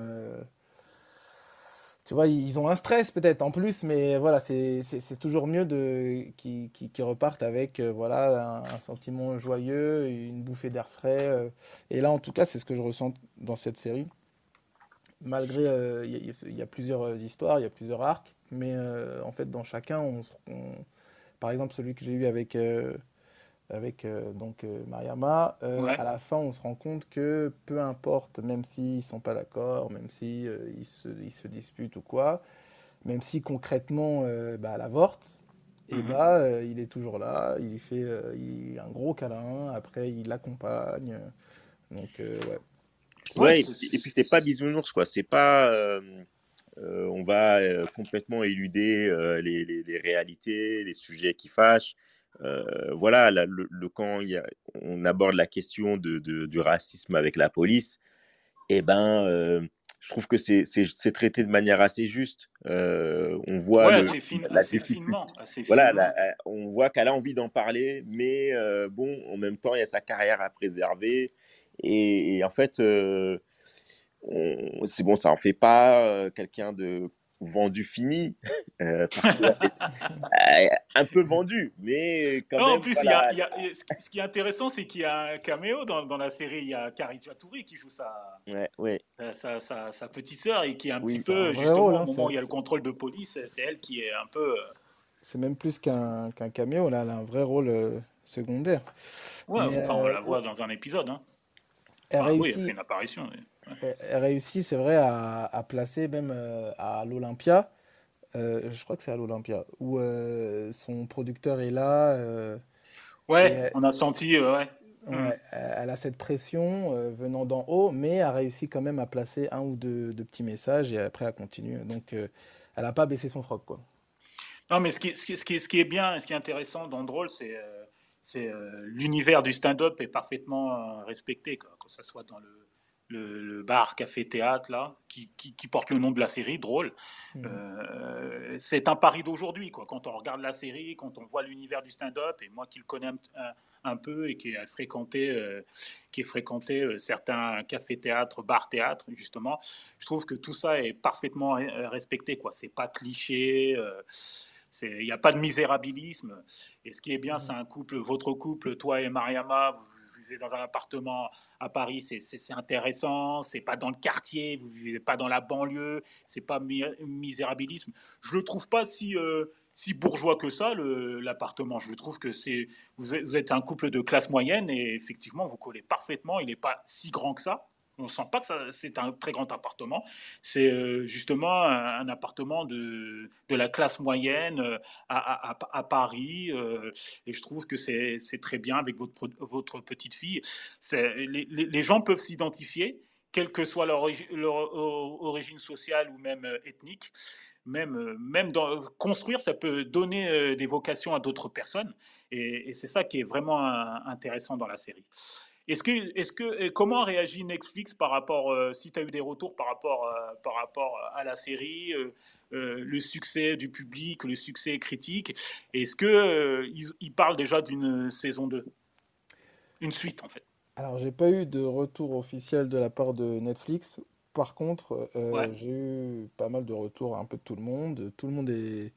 tu vois, ils ont un stress peut-être en plus, mais voilà, c'est toujours mieux qu'ils repartent avec euh, voilà un, sentiment joyeux, une bouffée d'air frais. Euh. Et là, en tout cas, c'est ce que je ressens dans cette série. Malgré, euh, il y, a plusieurs histoires, il y a plusieurs arcs, mais en fait, dans chacun, on, par exemple, celui que j'ai eu avec avec euh, donc euh, Mariama, euh, à la fin, on se rend compte que peu importe, même s'ils ne sont pas d'accord, même s'ils si, se, ils se disputent ou quoi, même si concrètement, bah, elle avorte, et mhm. bah, il est toujours là, il fait il, un gros câlin, après il l'accompagne. Donc, ouais. Ouais, et, puis c'est pas bisounours, quoi. C'est pas. on va complètement éluder les, les, les, réalités, les sujets qui fâchent. Euh, voilà, le, quand y a, on aborde la question de, du racisme avec la police, eh ben, euh, je trouve que c'est traité de manière assez juste. Euh, on voit assez, finement, voilà, on voit qu'elle a envie d'en parler, mais bon, en même temps, il y a sa carrière à préserver. Et, en fait, c'est bon, ça en fait pas quelqu'un de vendu fini, euh, euh, un peu vendu, mais quand même. En plus, ce qui est intéressant, c'est qu'il y a un caméo dans, dans, la série. Il y a Carrie Touré qui joue sa, ouais, sa, sa, petite sœur et qui est un petit peu, justement, au hein, moment où il y a le contrôle de police, c'est elle qui est un peu. Euh, c'est même plus qu'un qu'un caméo, là, elle a un vrai rôle secondaire. Ouais, enfin, on la voit dans un épisode. Hein. oui, elle fait une apparition. Elle réussit, c'est vrai, à, placer même euh, à l'Olympia. Euh, je crois que c'est à l'Olympia, où euh, son producteur est là. ouais, on a senti, ouais. Mm. Elle a cette pression venant d'en haut, mais a réussi quand même à placer un ou deux, de petits messages et après à continuer. Donc, elle n'a pas baissé son froc, quoi. Non, mais ce qui, ce qui, ce qui, ce qui est bien, ce qui est intéressant dans Drôle, c'est c'est l'univers du stand-up est parfaitement respecté, quoi, que ce soit dans le le, bar café théâtre là, qui, porte le nom de la série, drôle. Mmh. Euh, c'est un pari d'aujourd'hui, quoi. Quand on regarde la série, quand on voit l'univers du stand-up, et moi qui le connais un, peu et qui a fréquenté, euh, qui a fréquenté euh, certains cafés théâtre, bar théâtre, justement, je trouve que tout ça est parfaitement respecté, quoi. C'est pas cliché. il n'y a pas de misérabilisme. Et ce qui est bien, mmh. c'est un couple, votre couple, toi et Mariama, dans un appartement à Paris, c'est intéressant, c'est pas dans le quartier, vous vivez pas dans la banlieue, c'est pas misérabilisme. Je le trouve pas si euh, si bourgeois que ça l'appartement. Je trouve que c'est vous, êtes un couple de classe moyenne et effectivement vous collez parfaitement. Il n'est pas si grand que ça. On sent pas que c'est un très grand appartement. C'est euh, justement un, appartement de, de, la classe moyenne euh, à, à, Paris. Euh, et je trouve que c'est très bien avec votre, votre petite fille. Les, gens peuvent s'identifier, quelle que soit leur, leur, origine sociale ou même ethnique. Même, même dans, construire, ça peut donner des vocations à d'autres personnes. Et c'est ça qui est vraiment intéressant dans la série. Est-ce que, est-ce que, comment réagit Netflix par rapport, euh, si tu as eu des retours par rapport, euh, par rapport à la série, euh, le succès du public, le succès critique? Est-ce qu'ils ils parlent déjà d'une saison 2 Une suite, en fait. Alors, j'ai pas eu de retour officiel de la part de Netflix. Par contre, j'ai eu pas mal de retours un peu de tout le monde. Tout le monde est,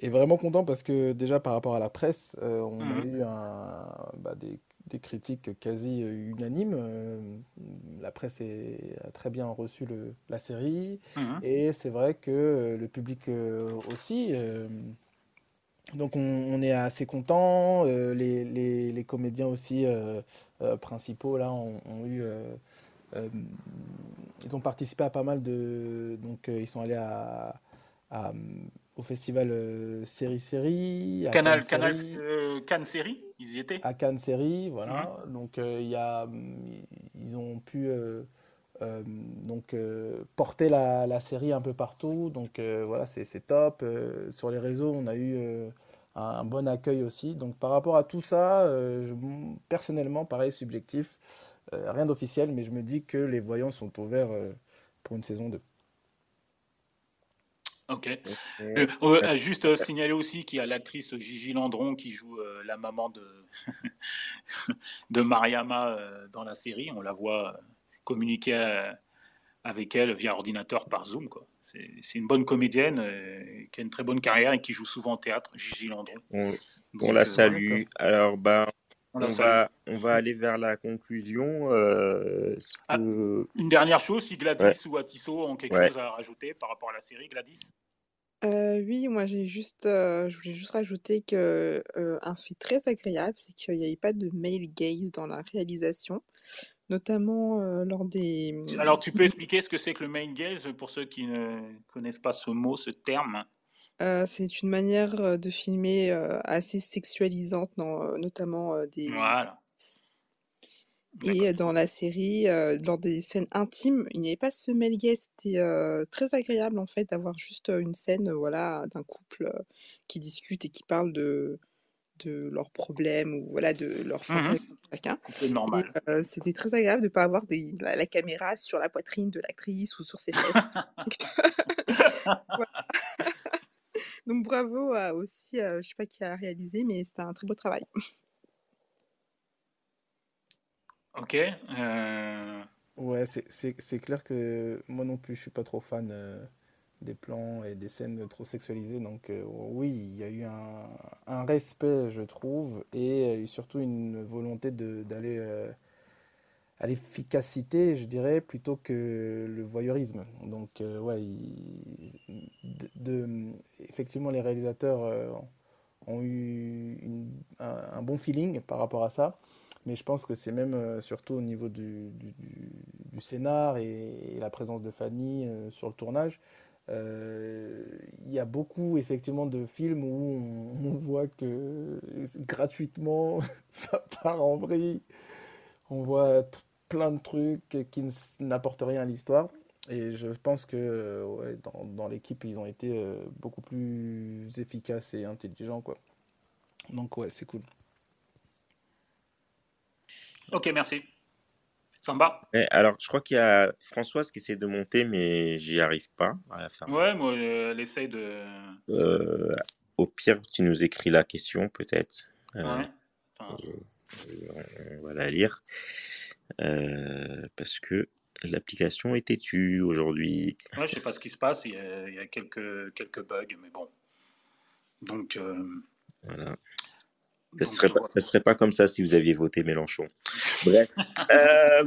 est vraiment content parce que déjà par rapport à la presse, on a mmh. eu un, bah, des des critiques quasi euh, unanimes. Euh, la presse a très bien reçu le, la série. Mhm. Et c'est vrai que euh, le public aussi. donc on, est assez content. Les, les, les, comédiens aussi principaux là ont, eu. ils ont participé à pas mal de. Donc ils sont allés à, au festival Série Série. Canal, Canal, Cannes Série ils y étaient À Cannes Série, voilà. Mhm. Donc, euh, il y a, ils ont pu euh, euh, donc, porter la, la, série un peu partout. Donc, voilà, c'est top. sur les réseaux, on a eu un, bon accueil aussi. Donc, par rapport à tout ça, je, personnellement, pareil, subjectif, rien d'officiel, mais je me dis que les voyants sont ouverts pour une saison 2. Ok. Euh, euh, juste euh, signaler aussi qu'il y a l'actrice Gigi Landron qui joue la maman de, de Mariama dans la série. On la voit communiquer avec elle via ordinateur par Zoom. C'est une bonne comédienne qui a une très bonne carrière et qui joue souvent au théâtre, Gigi Landron. On, la salue. Alors, ben, on, va, on va aller vers la conclusion. Ah, une dernière chose, si Gladys ou Atisso ont quelque chose à rajouter par rapport à la série, Gladys? Euh, oui, moi j'ai juste, euh, je voulais juste rajouter que, euh, un fait très agréable, c'est qu'il n'y avait pas de male gaze dans la réalisation, notamment, lors des, Alors, tu peux expliquer ce que c'est que le male gaze pour ceux qui ne connaissent pas ce mot, ce terme? c'est une manière, de filmer, assez sexualisante notamment, des Voilà. Et dans la série, lors des scènes intimes, il n'y avait pas ce male gaze. C'était, très agréable en fait d'avoir juste, une scène, voilà, d'un couple, qui discute et qui parle de de leurs problèmes ou voilà, de leurs mmh fantasmes chacun C'est normal. c'était très agréable de ne pas avoir des la caméra sur la poitrine de l'actrice ou sur ses fesses. Donc bravo à aussi, je je sais pas qui a réalisé, mais c'était un très beau travail. Ok. Euh, ouais, c'est clair que moi non plus, je suis pas trop fan euh, des plans et des scènes trop sexualisées. Donc euh, oui, il y a eu un, respect, je trouve, et surtout une volonté d'aller à l'efficacité, je dirais, plutôt que le voyeurisme. Donc ouais, de, effectivement, les réalisateurs ont eu un, un, bon feeling par rapport à ça. Mais je pense que c'est même euh, surtout au niveau du, scénar et, la présence de Fanny euh, sur le tournage. Euh, il y a beaucoup effectivement de films où on, voit que gratuitement ça part en vrille. On voit plein de trucs qui n'apportent rien à l'histoire. Et je pense que dans, dans l'équipe, ils ont été beaucoup plus efficaces et intelligents. Quoi. Donc ouais, c'est cool. Ok, merci. Samba? Alors, je crois qu'il y a Françoise qui essaie de monter, mais j'y arrive pas à la fin. Ouais, moi, elle essaie de. au pire, tu nous écris la question, peut-être. Ouais. on va la lire. parce que l'application est têtue aujourd'hui. Ouais, je sais pas ce qui se passe, il y a, quelques, quelques bugs, mais bon. Donc. Euh, voilà. Ça serait, pas, ça serait pas comme ça si vous aviez voté Mélenchon. Bref. euh...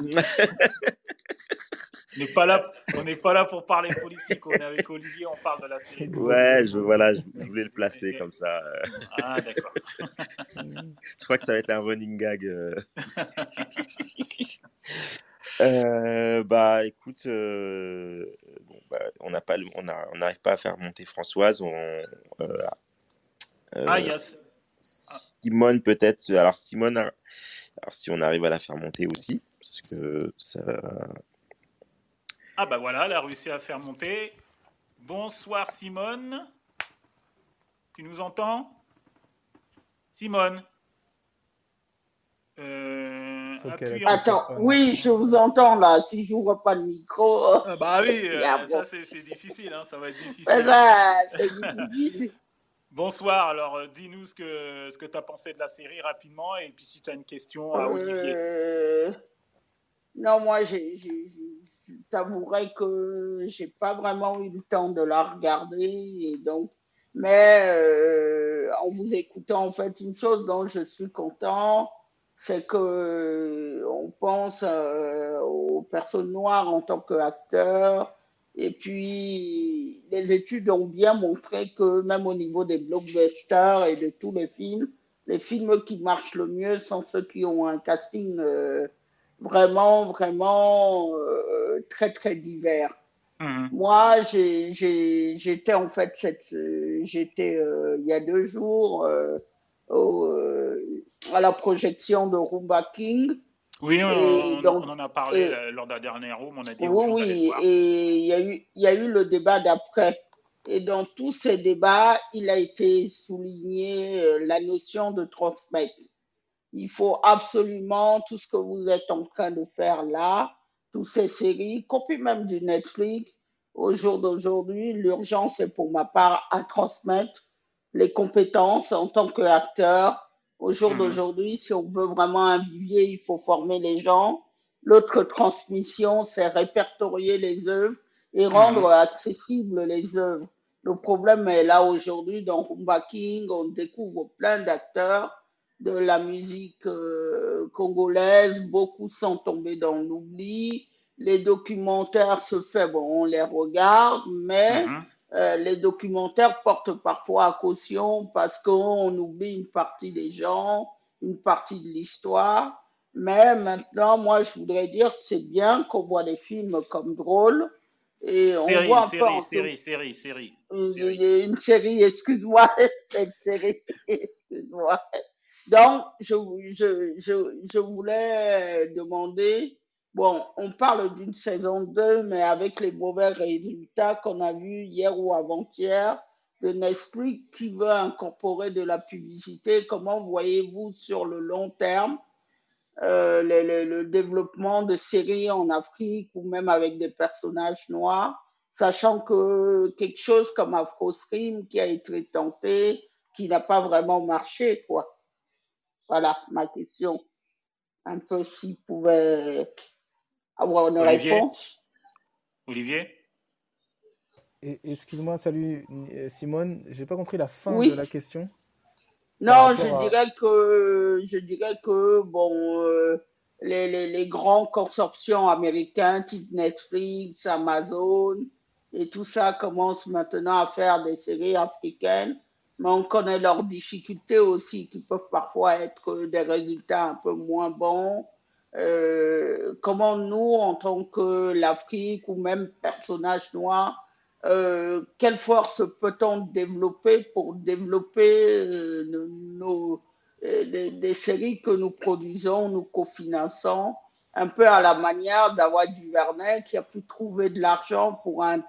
on n'est pas là, on n'est pas là pour parler politique. On est avec Olivier, on parle de la série. Ouais, je, voilà, je voulais le placer comme ça. Ah d'accord. je crois que ça va être un running gag. Euh. Euh, bah écoute, euh, bon, bah, on n'a pas, on n'arrive pas à faire monter Françoise. On, euh, ah, yes. Simone peut-être. Alors Simone, alors si on arrive à la faire monter aussi, parce que ça. Ah bah voilà, elle a réussi à faire monter. Bonsoir Simone. Tu nous entends? Simone euh, Attends, oui, je vous entends là. Si je n'ouvre pas le micro. Ah, bah oui, euh, ça c'est difficile, hein, ça va être difficile. Bonsoir, alors euh, dis-nous ce que, ce que tu as pensé de la série rapidement et puis si tu as une question à Olivier. Non, moi, je t'avouerai que j'ai pas vraiment eu le temps de la regarder et donc mais en vous écoutant, en fait, une chose dont je suis content, c'est que euh, on pense euh, aux personnes noires en tant qu'acteurs. Et puis, les études ont bien montré que même au niveau des blockbusters et de tous les films, les films qui marchent le mieux sont ceux qui ont un casting euh, vraiment, vraiment très, très divers. Mmh. Moi, j'étais en fait, j'étais il y a deux jours au, à la projection de Rumba King. Oui, on, en a parlé lors de la dernière room, on a dit Oui, oui, et il y, a eu, il y a eu le débat d'après. Et dans tous ces débats, il a été souligné euh, la notion de transmettre. Il faut absolument tout ce que vous êtes en train de faire là, toutes ces séries, copie même du Netflix, au jour d'aujourd'hui, l'urgence est pour ma part à transmettre les compétences en tant qu'acteur, au jour mhm. d'aujourd'hui, si on veut vraiment un vivier, il faut former les gens. L'autre transmission, c'est répertorier les œuvres et rendre mhm. accessibles les œuvres. Le problème est là aujourd'hui dans Rumba King, on découvre plein d'acteurs de la musique euh, congolaise, beaucoup sont tombés dans l'oubli. Les documentaires se font, bon, on les regarde, mais mhm. Euh, les documentaires portent parfois à caution parce qu'on oublie une partie des gens, une partie de l'histoire. Mais maintenant, moi, je voudrais dire c'est bien qu'on voit des films comme drôles. Et on série, voit série, série, série, série, une, série. Une série, excuse-moi, cette série, excuse-moi. Donc, je, je, je, je voulais demander Bon, on parle d'une saison 2, mais avec les mauvais résultats qu'on a vus hier ou avant-hier de Netflix qui veut incorporer de la publicité, comment voyez-vous sur le long terme euh, le, développement de séries en Afrique ou même avec des personnages noirs, sachant que quelque chose comme Afro Stream qui a été tenté, qui n'a pas vraiment marché, quoi. Voilà ma question. Un peu s'il pouvait avoir une Olivier. réponse. Olivier Excuse-moi, salut Simone, j'ai pas compris la fin de la question. Non, je dirais que je dirais que bon, euh, les, les, les, grands consortiums américains, type Netflix, Amazon et tout ça commencent maintenant à faire des séries africaines, mais on connaît leurs difficultés aussi, qui peuvent parfois être des résultats un peu moins bons euh, comment nous, en tant que l'Afrique ou même personnage noir, euh, quelle force peut-on développer pour développer euh, nos, des, séries que nous produisons, nous cofinançons, un peu à la manière d'Awa Duvernay qui a pu trouver de l'argent pour un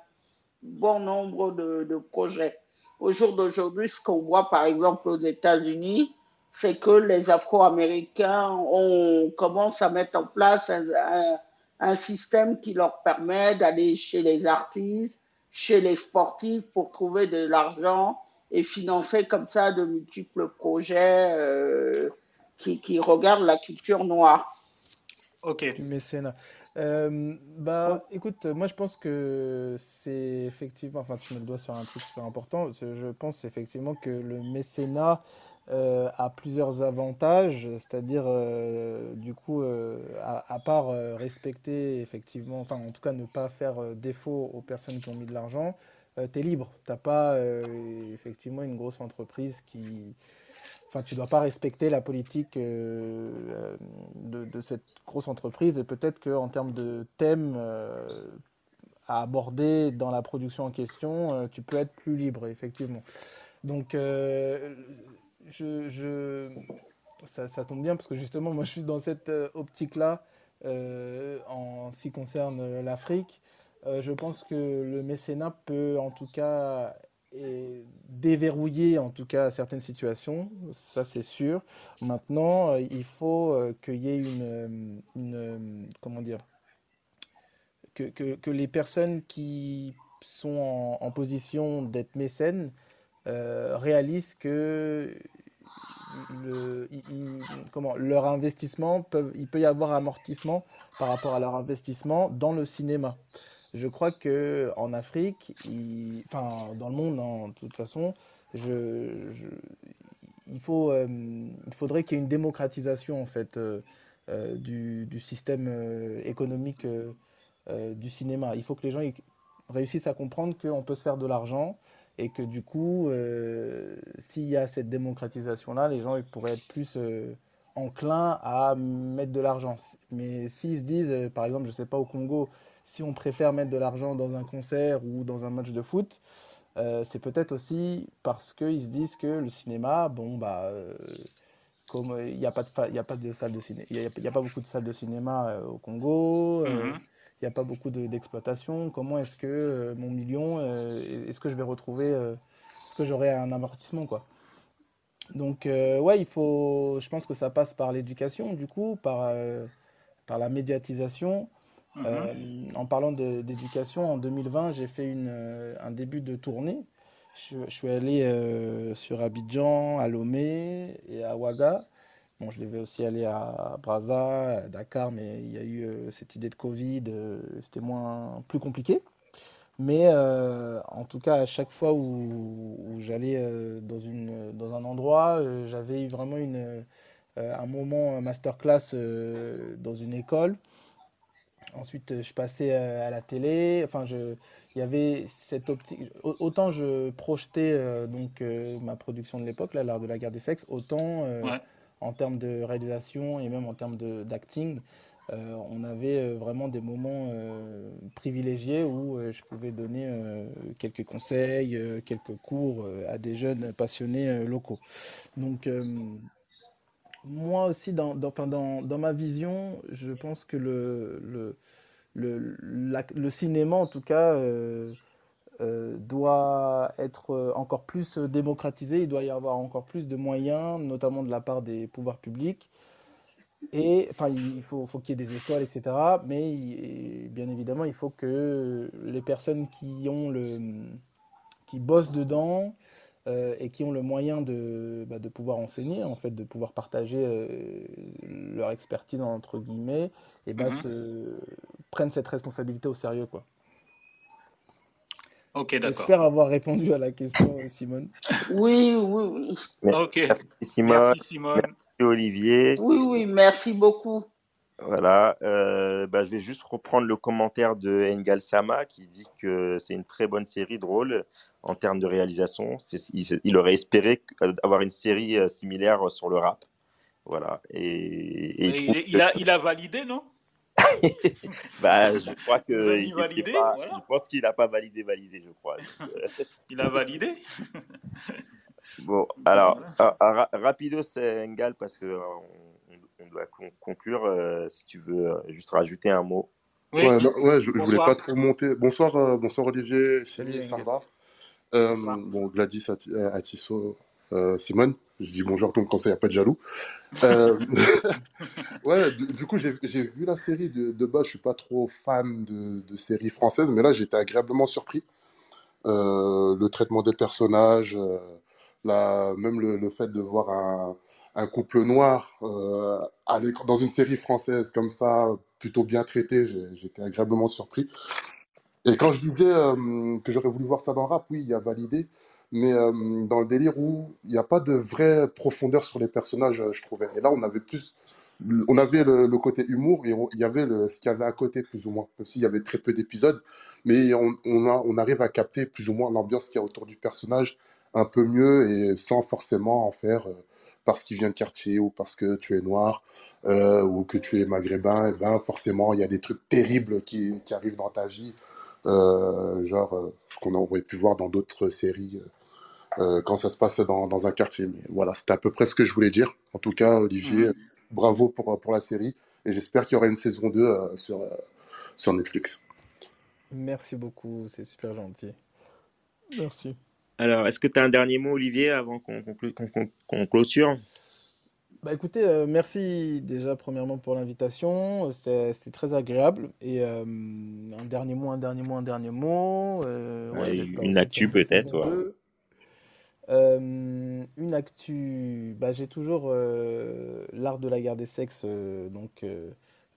bon nombre de projets. Au jour d'aujourd'hui, ce qu'on voit par exemple aux États-Unis, c'est que les Afro-Américains on commence à mettre en place un, un système qui leur permet d'aller chez les artistes, chez les sportifs pour trouver de l'argent et financer comme ça de multiples projets euh, qui, qui, regardent la culture noire. Ok. Du mécénat. Euh, bah, écoute, moi je pense que c'est effectivement, enfin tu mets le doigt sur un truc super important, je pense effectivement que le mécénat euh, a plusieurs avantages, c'est-à-dire euh, du coup, euh, à, part respecter effectivement, enfin en tout cas ne pas faire défaut aux personnes qui ont mis de l'argent, tu es libre. Tu n'as pas effectivement une grosse entreprise qui... Enfin, tu ne dois pas respecter la politique de, cette grosse entreprise et peut-être qu'en termes de thème à aborder dans la production en question, tu peux être plus libre, effectivement. Donc, je, ça, ça, tombe bien parce que justement, moi, je suis dans cette euh, optique-là euh, en ce qui concerne l'Afrique. Euh, je pense que le mécénat peut, en tout cas, déverrouiller, en tout cas, certaines situations. Ça, c'est sûr. Maintenant, il faut qu'il y ait une, comment dire, que, que, les personnes qui sont en position d'être mécènes réalisent que comment, leur investissement, il peut y avoir amortissement par rapport à leur investissement dans le cinéma. Je crois que en Afrique, enfin dans le monde, hein, de toute façon, il, faut, euh, il faudrait qu'il y ait une démocratisation en fait euh, euh, du, du, système économique du cinéma. Il faut que les gens réussissent à comprendre qu'on peut se faire de l'argent et que du coup, euh, s'il y a cette démocratisation-là, les gens ils pourraient être plus euh, enclins à mettre de l'argent. Mais s'ils se disent, euh, par exemple, je ne sais pas, au Congo, si on préfère mettre de l'argent dans un concert ou dans un match de foot, c'est peut-être aussi parce qu'ils se disent que le cinéma, bon, bah, comme il n'y a, pas de a pas de salle de cinéma, il a, pas beaucoup de salles de cinéma au Congo. Mm-hmm il n'y a pas beaucoup d'exploitation. Comment est-ce que euh, mon million, euh, est-ce que je vais retrouver, euh, est-ce que j'aurai un amortissement quoi? Donc ouais, il faut, je pense que ça passe par l'éducation, du coup, par, par la médiatisation. Mhm. en parlant d'éducation, en 2020, j'ai fait une, un début de tournée. Je, suis allé sur Abidjan, à Lomé et à Ouaga. Bon, je devais aussi aller à Brazza, à Dakar, mais il y a eu euh, cette idée de Covid, euh, c'était moins plus compliqué. Mais euh, en tout cas, à chaque fois où, j'allais dans, dans un endroit, j'avais eu vraiment une, un moment masterclass dans une école. Ensuite, je passais à la télé. Enfin, il y avait cette optique. Autant je projetais donc ma production de l'époque, l'art de la guerre des sexes, autant en termes de réalisation et même en termes d'acting. Euh, on avait euh, vraiment des moments euh, privilégiés où je pouvais donner quelques conseils, quelques cours à des jeunes passionnés locaux. Donc, moi aussi, dans, dans, dans, ma vision, je pense que le, le, le, cinéma, en tout cas, euh, doit être euh, encore plus euh, démocratisé, il doit y avoir encore plus de moyens, notamment de la part des pouvoirs publics. Et enfin, il faut, faut qu'il y ait des écoles, etc. Mais bien évidemment, il faut que les personnes qui ont le, qui bossent dedans et qui ont le moyen de, bah, de pouvoir enseigner, en fait, de pouvoir partager leur expertise entre guillemets, et bah, se, prennent cette responsabilité au sérieux, quoi. Ok, d'accord. J'espère avoir répondu à la question, Simone. Oui, oui, oui. Ok. Merci, Simone. Merci, Simone. Merci, Olivier. Oui, oui, merci beaucoup. Voilà, euh, bah, je vais juste reprendre le commentaire de Engal Sama qui dit que c'est une très bonne série drôle en termes de réalisation. Il, il, aurait espéré avoir une série euh, similaire sur le rap. Voilà. Et, et il, a, il a validé, non? Bah, je crois que. validé, Je pense qu'il n'a pas validé, validé, je crois. Euh, il a validé Bon, alors, ah, ah, rapido, c'est Ngal, parce qu'on euh, on doit conclure. Euh, si tu veux juste rajouter un mot. Oui. Ouais, je, ne voulais pas trop monter. Bonsoir, bonsoir Olivier, Salut, Sarah. Bon, Gladys Atisso, Simone. Je dis bonjour à tout le monde il n'y a pas de jaloux. Euh, ouais, du, coup, j'ai vu la série de, de base. Je suis pas trop fan de, de séries françaises, mais là, j'étais agréablement surpris. Euh, le traitement des personnages, euh, la, même le, le, fait de voir un, un couple noir euh, à dans une série française comme ça, plutôt bien traité, j'étais agréablement surpris. Et quand je disais que j'aurais voulu voir ça dans le rap, oui, il y a validé. Mais euh, dans le délire où il n'y a pas de vraie profondeur sur les personnages, je trouvais. Et là, on avait plus, on avait le, côté humour et il y avait ce qu'il y avait à côté, plus ou moins, même s'il y avait très peu d'épisodes, mais on, arrive à capter plus ou moins l'ambiance qu'il y a autour du personnage un peu mieux et sans forcément en faire euh, parce qu'il vient de quartier ou parce que tu es noir euh, ou que tu es maghrébin, et ben forcément il y a des trucs terribles qui, arrivent dans ta vie, euh, genre ce qu'on aurait pu voir dans d'autres séries euh, quand ça se passe dans, dans un quartier. Mais voilà, c'était à peu près ce que je voulais dire. En tout cas, Olivier, mhm. bravo pour, pour la série. Et j'espère qu'il y aura une saison 2 euh, sur, euh, sur Netflix. Merci beaucoup, c'est super gentil. Merci. Alors, est-ce que tu as un dernier mot, Olivier, avant qu'on clôture? Bah écoutez, merci déjà premièrement pour l'invitation, c'était très agréable. Et un dernier mot, un dernier mot, un dernier mot. Ouais, une actu peut-être. Euh, une actu, bah, j'ai toujours euh, l'art de la guerre des sexes, euh, donc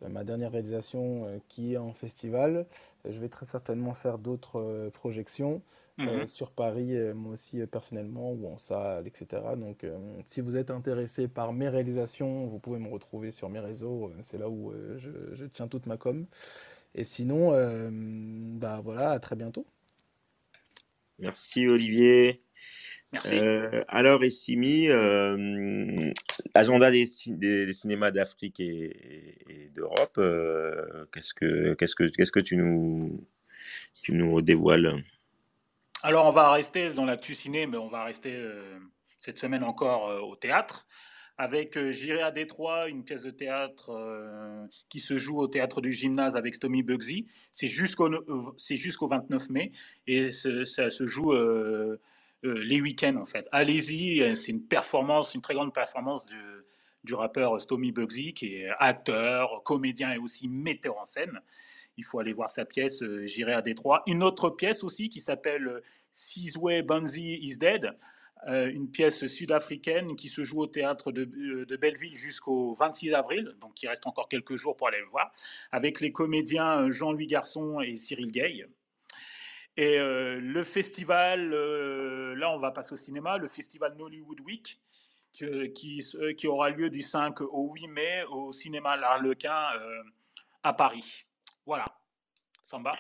ma dernière réalisation qui est en festival. Je vais très certainement faire d'autres projections mhm. sur Paris, moi aussi personnellement, ou en salle, etc. Donc si vous êtes intéressé par mes réalisations, vous pouvez me retrouver sur mes réseaux, c'est là où je, je, tiens toute ma com. Et sinon, bah voilà, à très bientôt. Merci Olivier. Merci. Euh, alors, Essimi, euh, agenda des, des, cinémas d'Afrique et, d'Europe, euh, qu'est-ce que qu'est-ce que qu'est-ce que tu nous tu nous dévoiles Alors, on va rester dans l'actu ciné, mais on va rester cette semaine encore au théâtre avec J'irai à Détroit, une pièce de théâtre qui se joue au théâtre du gymnase avec Stomy Bugsy. C'est jusqu'au jusqu'au 29 mai et ça se joue euh, les week-ends en fait. Allez-y, euh, c'est une performance, une très grande performance du, du rappeur Stomy Bugsy qui est acteur, comédien et aussi metteur en scène. Il faut aller voir sa pièce euh, J'irai à Détroit. Une autre pièce aussi qui s'appelle Sizwe Banzi is Dead, une pièce sud-africaine qui se joue au théâtre de, Belleville jusqu'au 26 avril, donc il reste encore quelques jours pour aller le voir, avec les comédiens Jean-Louis Garçon et Cyril Gay. Et euh, le festival, euh, là on va passer au cinéma, le festival Nollywood Week, qui, aura lieu du 5 au 8 mai au cinéma L'Arlequin euh, à Paris. Samba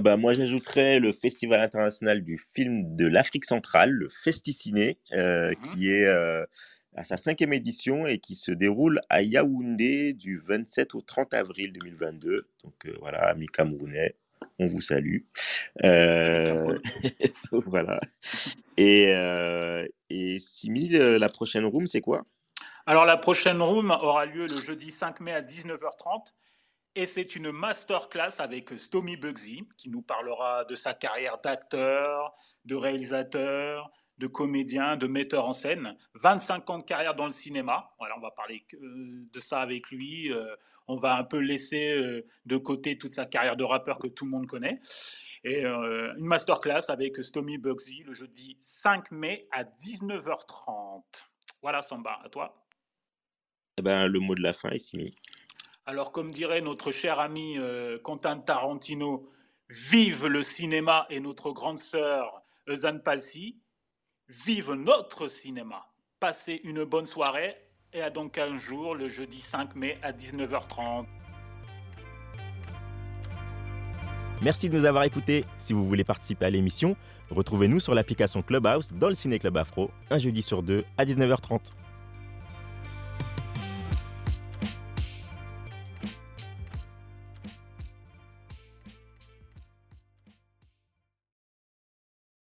bah, moi, j'ajouterais le Festival international du film de l'Afrique centrale, le Festiciné, mmh qui est à sa cinquième édition et qui se déroule à Yaoundé du 27 au 30 avril 2022. Donc voilà, amis camerounais, on vous salue. Euh, voilà. Et, euh, et euh, la prochaine room, c'est quoi? Alors, la prochaine room aura lieu le jeudi 5 mai à 19h30. Et c'est une masterclass avec Stomy Bugsy, qui nous parlera de sa carrière d'acteur, de réalisateur, de comédien, de metteur en scène, 25 ans de carrière dans le cinéma. Voilà, on va parler de ça avec lui. Euh, on va un peu laisser euh, de côté toute sa carrière de rappeur que tout le monde connaît. Et euh, une masterclass avec Stomy Bugsy le jeudi 5 mai à 19h30. Voilà, Samba, à toi. Eh ben, le mot de la fin est. Alors, comme dirait notre cher ami Quentin Tarantino, vive le cinéma et notre grande sœur Zane Palsy vive notre cinéma. Passez une bonne soirée et à donc un jour, le jeudi 5 mai à 19h30. Merci de nous avoir écoutés. Si vous voulez participer à l'émission, retrouvez-nous sur l'application Clubhouse dans le Ciné Club Afro, un jeudi sur deux à 19h30.